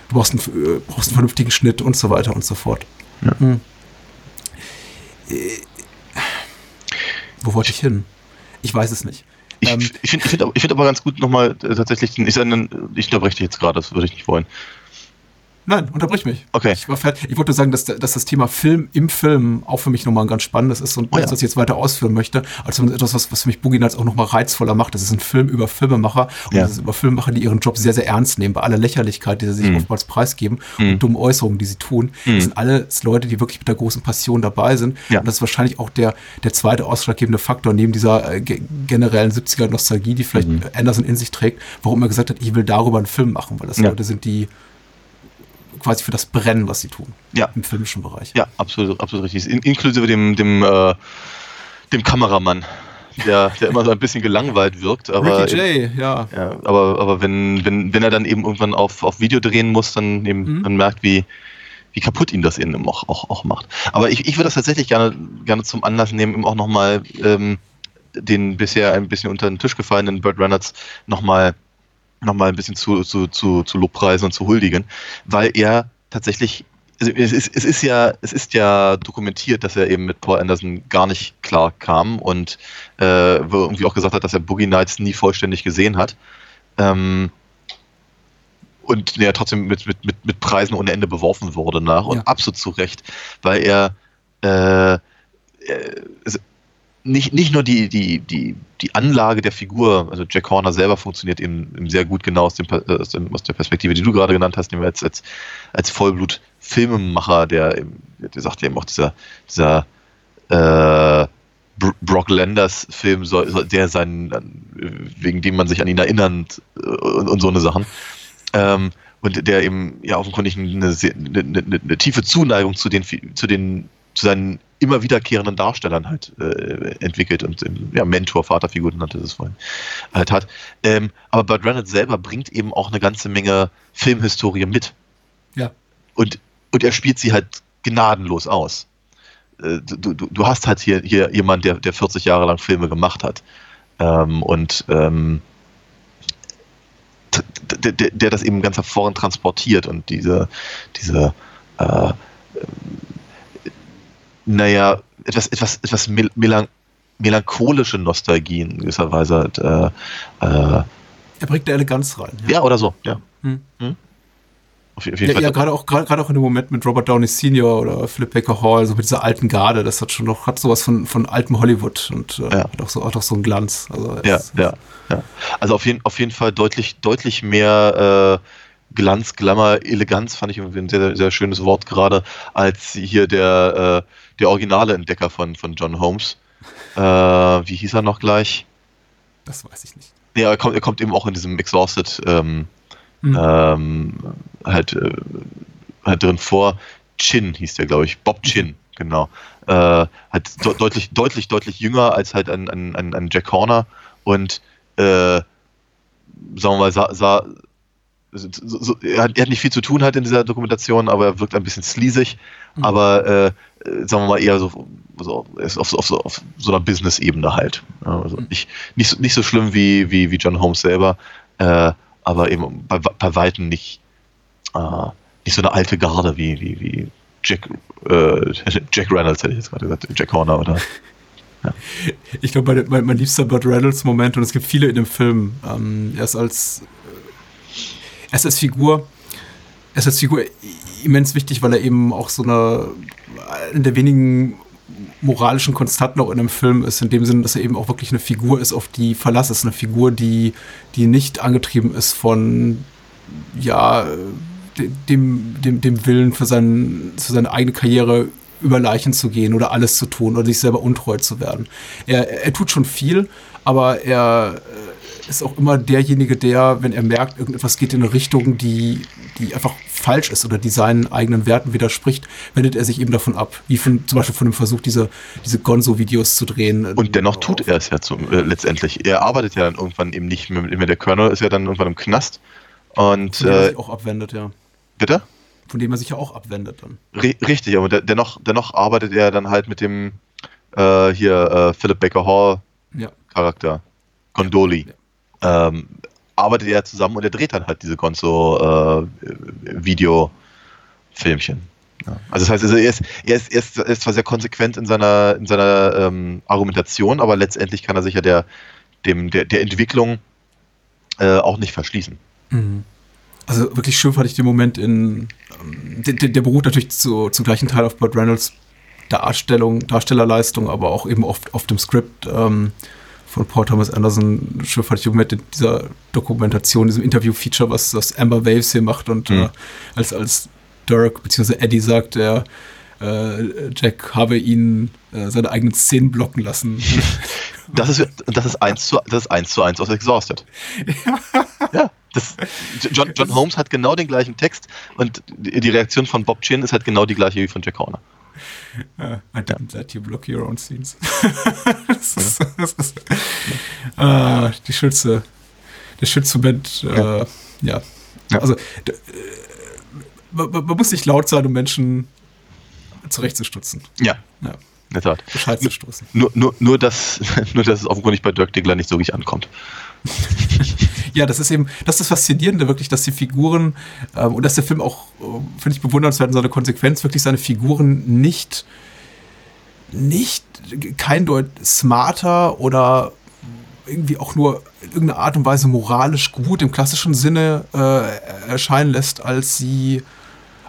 du brauchst einen, äh, brauchst einen vernünftigen Schnitt und so weiter und so fort. Mhm. Äh, wo wollte ich hin? Ich weiß es nicht. Ich, Ähm, ich finde find, aber- find aber ganz gut nochmal äh, tatsächlich, den- ich, ich unterbreche dich jetzt gerade, das würde ich nicht wollen. Nein, unterbrich mich. Okay. Ich, war fertig. ich wollte sagen, dass, dass das Thema Film im Film auch für mich nochmal ein ganz spannendes ist und Oh ja. dass ich das jetzt weiter ausführen möchte. Also etwas, was, was für mich Boogie Nights auch nochmal reizvoller macht. Das ist ein Film über Filmemacher und Ja. das ist über Filmemacher, die ihren Job sehr, sehr ernst nehmen, bei aller Lächerlichkeit, die sie sich Mhm. oftmals preisgeben Mhm. und dummen Äußerungen, die sie tun. Mhm. Das sind alles Leute, die wirklich mit der großen Passion dabei sind. Ja. Und das ist wahrscheinlich auch der, der zweite ausschlaggebende Faktor neben dieser äh, ge generellen 70er-Nostalgie, die vielleicht Mhm. Anderson in sich trägt, warum er gesagt hat, ich will darüber einen Film machen, weil das. Leute sind, die quasi für das brennen, was sie tun. Ja. Im filmischen Bereich. Ja, absolut, absolut richtig. In, inklusive dem, dem, äh, dem Kameramann, der, der immer so ein bisschen gelangweilt wirkt. Aber Ricky Jay, ja. Ja, aber, aber wenn, wenn, wenn er dann eben irgendwann auf, auf Video drehen muss, dann eben Mhm. dann merkt, wie, wie kaputt ihn das eben auch, auch, auch macht. Aber ich, ich würde das tatsächlich gerne, gerne zum Anlass nehmen, eben auch nochmal ähm, den bisher ein bisschen unter den Tisch gefallenen Burt Reynolds nochmal noch mal ein bisschen zu, zu, zu, zu Lobpreisen und zu huldigen, weil er tatsächlich also es ist, es ist ja, es ist ja dokumentiert, dass er eben mit Paul Anderson gar nicht klar kam und äh, irgendwie auch gesagt hat, dass er Boogie Nights nie vollständig gesehen hat. Ähm, und der trotzdem mit, mit, mit, mit Preisen ohne Ende beworfen wurde nach und Ja. absolut zu Recht, weil er äh, äh, also nicht, nicht nur die, die, die, die Anlage der Figur, also Jack Horner selber funktioniert eben, eben sehr gut genau aus, dem, Per- aus, dem, aus der Perspektive, die du gerade genannt hast, nämlich als, als, als Vollblut-Filmemacher, der, eben- der sagt eben auch dieser, dieser äh, Br- Brock Landers Film, soll, der sein, wegen dem man sich an ihn erinnert äh, und, und so eine Sachen. Ähm, und der eben ja offenkundig eine, eine, eine, eine tiefe Zuneigung zu den, zu den, zu seinen immer wiederkehrenden Darstellern halt äh, entwickelt und ähm, ja, Mentor, Vaterfigur nannte es vorhin, halt hat. Ähm, aber Burt Reynolds selber bringt eben auch eine ganze Menge Filmhistorie mit. Ja. Und, und er spielt sie halt gnadenlos aus. Äh, Du, du, du hast halt hier, hier jemand, der, der 40 Jahre lang Filme gemacht hat. Ähm, und ähm, der, der, der das eben ganz hervorragend transportiert und diese, diese äh, naja, etwas, etwas, etwas mel melan melancholische Nostalgie in gewisser Weise halt, äh, äh, Er bringt eine Eleganz rein. ja, oder so, ja. Hm. Auf, auf jeden Ja, Fall. ja gerade auch, gerade auch in dem Moment mit Robert Downey Senior oder Philip Baker Hall, so mit dieser alten Garde, das hat schon noch, hat sowas von, von altem Hollywood und äh, Ja. hat auch so, hat auch so einen Glanz. Also ja, es- ja, ja. Also auf jeden, auf jeden Fall deutlich, deutlich mehr äh, Glanz, Glamour, Eleganz fand ich irgendwie ein sehr, sehr schönes Wort gerade, als hier der, äh, der originale Entdecker von, von John Holmes. Äh, wie hieß er noch gleich? Das weiß ich nicht. Ja, er kommt, er kommt eben auch in diesem Exhausted ähm, Hm. ähm, halt, äh, halt drin vor. Chin hieß der, glaube ich. Bob Chin, genau. Äh, halt de deutlich, deutlich, deutlich jünger als halt ein, ein, ein, ein Jack Horner und äh, sagen wir mal, sah, sah so, so, er, hat, er hat nicht viel zu tun halt in dieser Dokumentation, aber er wirkt ein bisschen sleazig, Mhm. aber äh, äh, sagen wir mal eher so, so er ist auf, so- auf, auf so einer Business-Ebene halt. Ja, also Mhm. nicht, nicht, so, nicht so schlimm wie, wie, wie John Holmes selber, äh, aber eben bei, bei Weitem nicht, äh, nicht so eine alte Garde wie, wie, wie Jack, äh, Jack Reynolds, hätte ich jetzt gerade gesagt, Jack Horner oder. Ich glaube, mein, mein, mein liebster Burt Reynolds-Moment, und es gibt viele in dem Film, ähm, er ist als, er ist als Figur, er ist Figur immens wichtig, weil er eben auch so eine, eine der wenigen moralischen Konstanten auch in einem Film ist, in dem Sinne, dass er eben auch wirklich eine Figur ist, auf die Verlass ist, eine Figur, die, die nicht angetrieben ist von, ja, de- dem, dem, dem Willen für, seinen, für seine eigene Karriere über Leichen zu gehen oder alles zu tun oder sich selber untreu zu werden. Er, er tut schon viel, aber er ist auch immer derjenige, der, wenn er merkt, irgendetwas geht in eine Richtung, die, die einfach falsch ist oder die seinen eigenen Werten widerspricht, wendet er sich eben davon ab. Wie von, zum Beispiel von dem Versuch, diese, diese Gonzo-Videos zu drehen. Und dennoch tut er es ja zum, äh, letztendlich. Er arbeitet ja dann irgendwann eben nicht mehr. Der Colonel ist ja dann irgendwann im Knast. Und Von dem er äh, sich auch abwendet, ja. bitte? Von dem er sich ja auch abwendet dann. Ri- Richtig, aber de- dennoch, dennoch arbeitet er dann halt mit dem äh, hier äh, Philip Baker Hall Ja. Charakter, Gondoli, ähm, arbeitet er zusammen und er dreht dann halt diese Gonzo-Video-Filmchen. ja. Also das heißt, also er, ist, er, ist, er, ist, er ist zwar sehr konsequent in seiner, in seiner ähm, Argumentation, aber letztendlich kann er sich ja der, dem, der, der Entwicklung äh, auch nicht verschließen. Also wirklich schön fand ich den Moment in, ähm, der, der der beruht natürlich zu, zum gleichen Teil auf Burt Reynolds Darstellung, Darstellerleistung, aber auch eben oft auf dem Skript ähm, von Paul Thomas Anderson. Fand ich in dieser Dokumentation, diesem Interview-Feature, was, was Amber Waves hier macht und Mhm. äh, als, als Dirk bzw. Eddie sagt, er äh, Jack habe ihn äh, seine eigenen Szenen blocken lassen. Das ist, das ist eins zu, das ist eins zu eins aus Exhausted. Ja. das, John, John Holmes hat genau den gleichen Text und die die Reaktion von Bob Chin ist halt genau die gleiche wie von Jack Horner. Uh, I didn't let you block your own scenes. das ist, das ist ah, die schönste, der schönste Moment. Äh, ja. Ja. Also, d- äh, man, muss nicht laut sein, um Menschen zurechtzustutzen. Ja, Ja. in der Tat. Bescheid zu stoßen. Nur, nur, nur, dass, nur, dass es offenkundig bei Dirk Diggler nicht so richtig ankommt. Ja, das ist eben, das ist das Faszinierende wirklich, dass die Figuren ähm, und dass der Film auch, äh, finde ich, bewundernswert in seiner Konsequenz, wirklich seine Figuren nicht, nicht kein Deut smarter oder irgendwie auch nur in irgendeiner Art und Weise moralisch gut im klassischen Sinne äh, erscheinen lässt, als sie,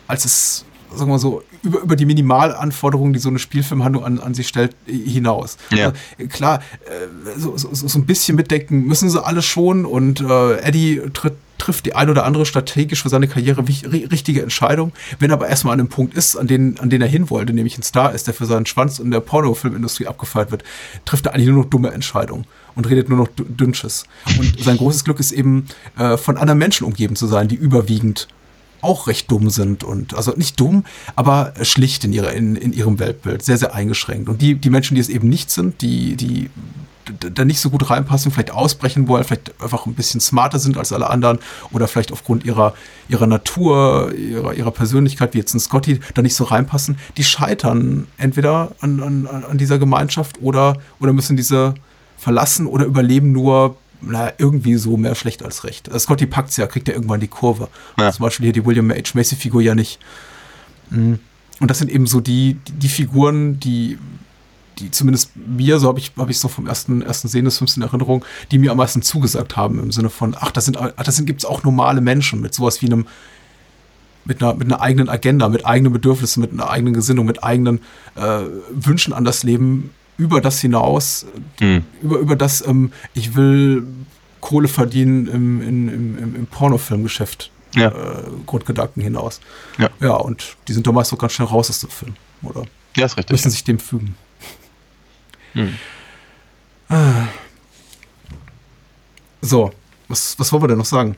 als es, sagen wir so, über, über die Minimalanforderungen, die so eine Spielfilmhandlung an, an sie stellt, äh, hinaus. Ja. Also, klar, äh, so, so, so ein bisschen mitdenken müssen sie alle schon und äh, Eddie tritt, trifft die ein oder andere strategisch für seine Karriere richtige Entscheidung. Wenn er aber erstmal an einem Punkt ist, an den, an den er hin wollte, nämlich ein Star ist, der für seinen Schwanz in der Pornofilmindustrie abgefeiert wird, trifft er eigentlich nur noch dumme Entscheidungen und redet nur noch dü- Dünnsches. Und sein großes Glück ist eben, äh, von anderen Menschen umgeben zu sein, die überwiegend auch recht dumm sind und also nicht dumm, aber schlicht in ihrer in, in ihrem Weltbild, sehr sehr eingeschränkt. Und die die Menschen, die es eben nicht sind, die die da nicht so gut reinpassen, vielleicht ausbrechen wollen, vielleicht einfach ein bisschen smarter sind als alle anderen oder vielleicht aufgrund ihrer ihrer Natur, ihrer ihrer Persönlichkeit, wie jetzt ein Scotty, da nicht so reinpassen, die scheitern entweder an, an, an dieser Gemeinschaft oder oder müssen diese verlassen oder überleben nur na, irgendwie so mehr schlecht als recht. Äh, Scotty packt's ja, kriegt ja irgendwann die Kurve. Ja. Zum Beispiel hier die William H. Macy-Figur ja nicht. Mm. Und das sind eben so die, die, die Figuren, die, die zumindest mir, so habe ich habe ich so vom ersten, ersten Sehen des Films in Erinnerung, die mir am meisten zugesagt haben, im Sinne von, ach, das sind, ach, das sind, gibt's auch normale Menschen mit sowas wie einem, mit einer, mit einer eigenen Agenda, mit eigenen Bedürfnissen, mit einer eigenen Gesinnung, mit eigenen äh, Wünschen an das Leben, über das hinaus, Hm. über, über das, ähm, ich will Kohle verdienen im, im, im, im Pornofilmgeschäft Ja. äh, Grundgedanken hinaus. Ja. ja, und die sind doch meist auch ganz schnell raus aus dem Film, oder? Ja, ist richtig. Müssen sich dem fügen. Hm. Ah. So, was, was wollen wir denn noch sagen?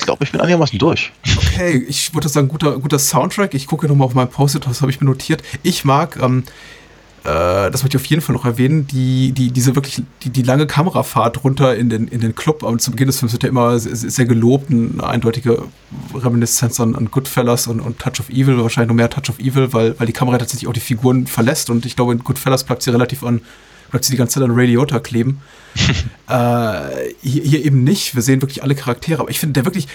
Ich glaube, ich bin einigermaßen durch. Okay, ich würde sagen, guter, guter Soundtrack. Ich gucke nochmal auf mein Post-it, das habe ich mir notiert. Ich mag, ähm, äh, das möchte ich auf jeden Fall noch erwähnen, die, die, diese wirklich, die, die lange Kamerafahrt runter in den, in den Club. Und zu Beginn des Films wird ja immer sehr, sehr gelobt, eine eindeutige Reminiszenz an, an Goodfellas und, und Touch of Evil, wahrscheinlich noch mehr Touch of Evil, weil, weil die Kamera tatsächlich auch die Figuren verlässt. Und ich glaube, in Goodfellas bleibt sie relativ an, bleibt sie die ganze Zeit an Ray Liotta kleben. Äh, hier, hier eben nicht. Wir sehen wirklich alle Charaktere. Aber ich finde, der wirklich,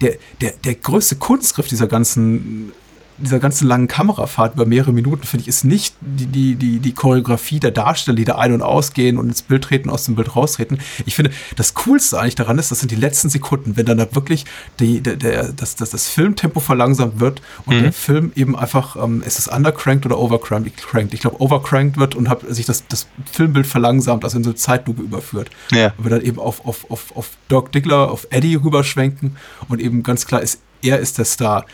der, der, der größte Kunstgriff dieser ganzen, dieser ganzen langen Kamerafahrt über mehrere Minuten, finde ich, ist nicht die, die, die, die Choreografie der Darsteller, die da ein- und ausgehen und ins Bild treten, aus dem Bild raustreten. Ich finde, das Coolste eigentlich daran ist, das sind die letzten Sekunden, wenn dann da wirklich die, der, der, das, das, das Filmtempo verlangsamt wird und der Film eben einfach, ähm, ist es undercranked oder overcranked? Ich glaube, overcranked wird und hat sich das, das Filmbild verlangsamt, also in so eine Zeitlupe überführt. Ja. Aber dann eben auf, auf, auf, auf Doc Diggler, auf Eddie rüberschwenken und eben ganz klar ist, er ist der Star.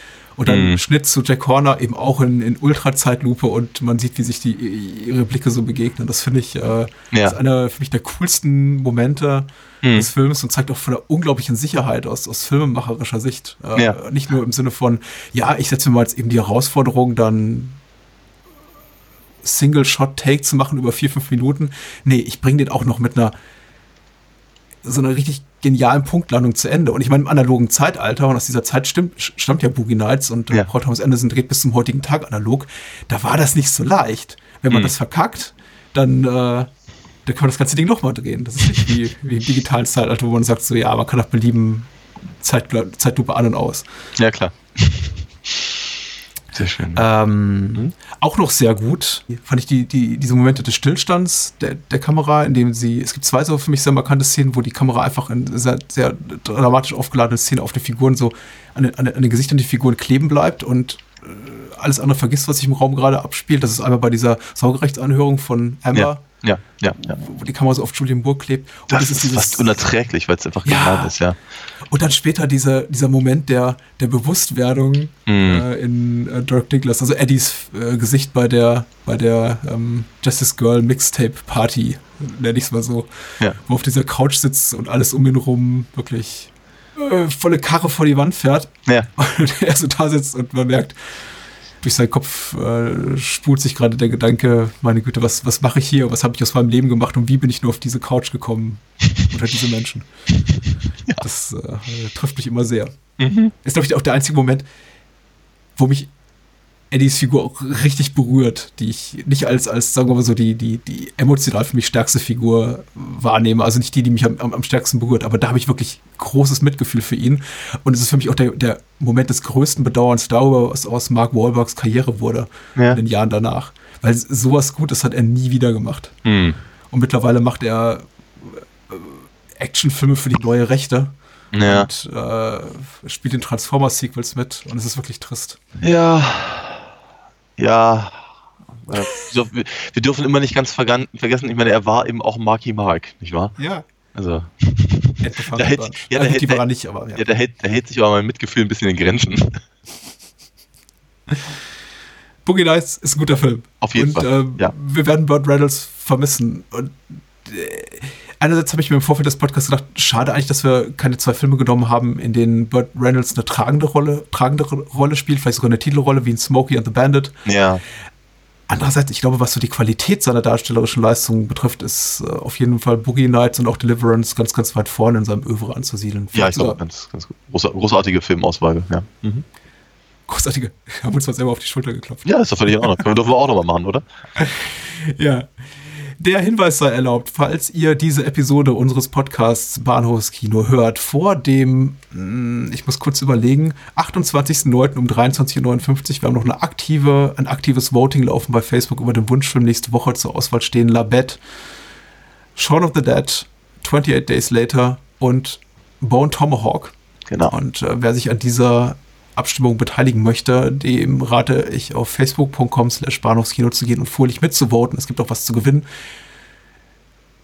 Und dann Mhm. Schnitt zu Jack Horner eben auch in, in Ultra-Zeitlupe und man sieht, wie sich die, ihre Blicke so begegnen. Das finde ich, äh, Ja. ist einer für mich der coolsten Momente Mhm. des Films und zeigt auch von der unglaublichen Sicherheit aus, aus filmemacherischer Sicht. Äh, Ja. Nicht nur im Sinne von, ja, ich setze mir mal jetzt eben die Herausforderung, dann Single-Shot-Take zu machen über vier, fünf Minuten. Nee, ich bringe den auch noch mit einer so einer richtig genialen Punktlandung zu Ende. Und ich meine, im analogen Zeitalter, und aus dieser Zeit stimmt, stammt ja Boogie Nights und äh, Ja. Paul Thomas Anderson dreht bis zum heutigen Tag analog, da war das nicht so leicht. Wenn man Mhm. das verkackt, dann, äh, dann kann man das ganze Ding nochmal drehen. Das ist nicht wie, wie im digitalen Zeitalter, wo man sagt, so ja, man kann nach Belieben Zeit, Zeitlupe an und aus. Ja, klar. Sehr schön. Ähm, Auch noch sehr gut fand ich die, die, diese Momente des Stillstands der, der Kamera, in dem sie, es gibt zwei so für mich sehr markante Szenen, wo die Kamera einfach in sehr, sehr dramatisch aufgeladene Szenen auf den Figuren so an, den- an, den- an den Gesichtern der Figuren kleben bleibt und äh, alles andere vergisst, was sich im Raum gerade abspielt. Das ist einmal bei dieser Sorgerechtsanhörung von Amber, ja, ja, ja, ja. wo die Kamera so auf Julian Moore klebt. Und Das, ist fast unerträglich, weil es einfach Ja. genial ist, ja. Und dann später dieser, dieser Moment der, der Bewusstwerdung Mhm. äh, in äh, Dirk Douglas, also Eddies äh, Gesicht bei der, bei der ähm, Justice Girl Mixtape Party, nenne ich es mal so, Ja. wo auf dieser Couch sitzt und alles um ihn rum wirklich äh, volle Karre vor die Wand fährt Ja, und er so da sitzt und man merkt, durch seinen Kopf äh, spult sich gerade der Gedanke, meine Güte, was, was mache ich hier, was habe ich aus meinem Leben gemacht und wie bin ich nur auf diese Couch gekommen unter diese Menschen. Das äh, trifft mich immer sehr. Ist, glaube ich, auch der einzige Moment, wo mich Eddies Figur auch richtig berührt, die ich nicht als, als sagen wir mal so, die, die, die emotional für mich stärkste Figur wahrnehme. Also nicht die, die mich am, am, stärksten berührt, aber da habe ich wirklich großes Mitgefühl für ihn. Und es ist für mich auch der, der Moment des größten Bedauerns darüber, was aus Mark Wahlbergs Karriere wurde Ja. in den Jahren danach. Weil sowas Gutes hat er nie wieder gemacht. Hm. Und mittlerweile macht er äh, Actionfilme für die neue Rechte ja. und äh, spielt in Transformers-Sequels mit. Und es ist wirklich trist. Ja. Ja. Äh, wir, wir dürfen immer nicht ganz vergessen, ich meine, er war eben auch Marky Mark, nicht wahr? Ja. Also, Da hält- ja, da also, hält- da- nicht, aber ja. ja, da hält, da hält sich aber mein Mitgefühl ein bisschen in Grenzen. Boogie Nights ist ein guter Film. Auf jeden und, Fall, ähm, ja. Wir werden Burt Reynolds vermissen. Und äh, einerseits habe ich mir im Vorfeld des Podcasts gedacht, schade eigentlich, dass wir keine zwei Filme genommen haben, in denen Burt Reynolds eine tragende Rolle, tragende Rolle spielt, vielleicht sogar eine Titelrolle wie in Smokey and the Bandit. Ja. Andererseits, ich glaube, was so die Qualität seiner darstellerischen Leistungen betrifft, ist äh, auf jeden Fall Boogie Nights und auch Deliverance ganz, ganz weit vorne in seinem Övre anzusiedeln. Ja, ich glaube, ganz, ganz großartige Filmauswahl, ja. Mhm. großartige, haben uns mal selber auf die Schulter geklopft. Ja, ist doch völlig in Ordnung. Können wir wir auch nochmal machen, oder? Ja. Der Hinweis sei erlaubt, falls ihr diese Episode unseres Podcasts Bahnhofskino hört, vor dem, mh, ich muss kurz überlegen, 28.09. um 23.59 Uhr. Wir haben noch eine aktive, ein aktives Voting laufen bei Facebook über den Wunschfilm nächste Woche zur Auswahl stehen. La Bette, Shaun of the Dead, 28 Days Later und Bone Tomahawk. Genau. Und äh, wer sich an dieser Abstimmung beteiligen möchte, dem rate ich auf facebook.com slash Bahnhofskino zu gehen und fröhlich mitzuvoten. Es gibt auch was zu gewinnen.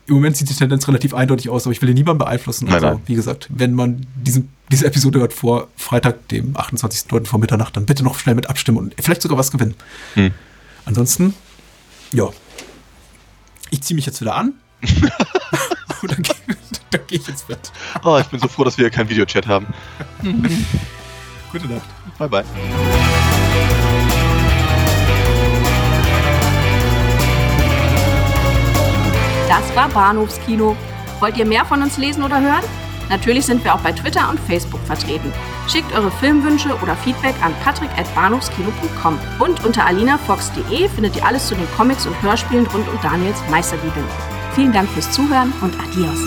Im Moment sieht die Tendenz relativ eindeutig aus, aber ich will hier niemanden beeinflussen. Nein, also, nein. wie gesagt, wenn man diesen, diese Episode hört vor Freitag, dem 28.09. vor Mitternacht, dann bitte noch schnell mit abstimmen und vielleicht sogar was gewinnen. Hm. Ansonsten, ja. Ich ziehe mich jetzt wieder an. und dann, gehe- dann gehe ich ins Bett. Oh, ich bin so froh, dass wir hier keinen Videochat haben. Gute Nacht. Bye, bye. Das war Bahnhofskino. Wollt ihr mehr von uns lesen oder hören? Natürlich sind wir auch bei Twitter und Facebook vertreten. Schickt eure Filmwünsche oder Feedback an patrick.bahnhofskino.com. Und unter alinafox.de findet ihr alles zu den Comics und Hörspielen rund um Daniels Meisterliebe. Vielen Dank fürs Zuhören und adios.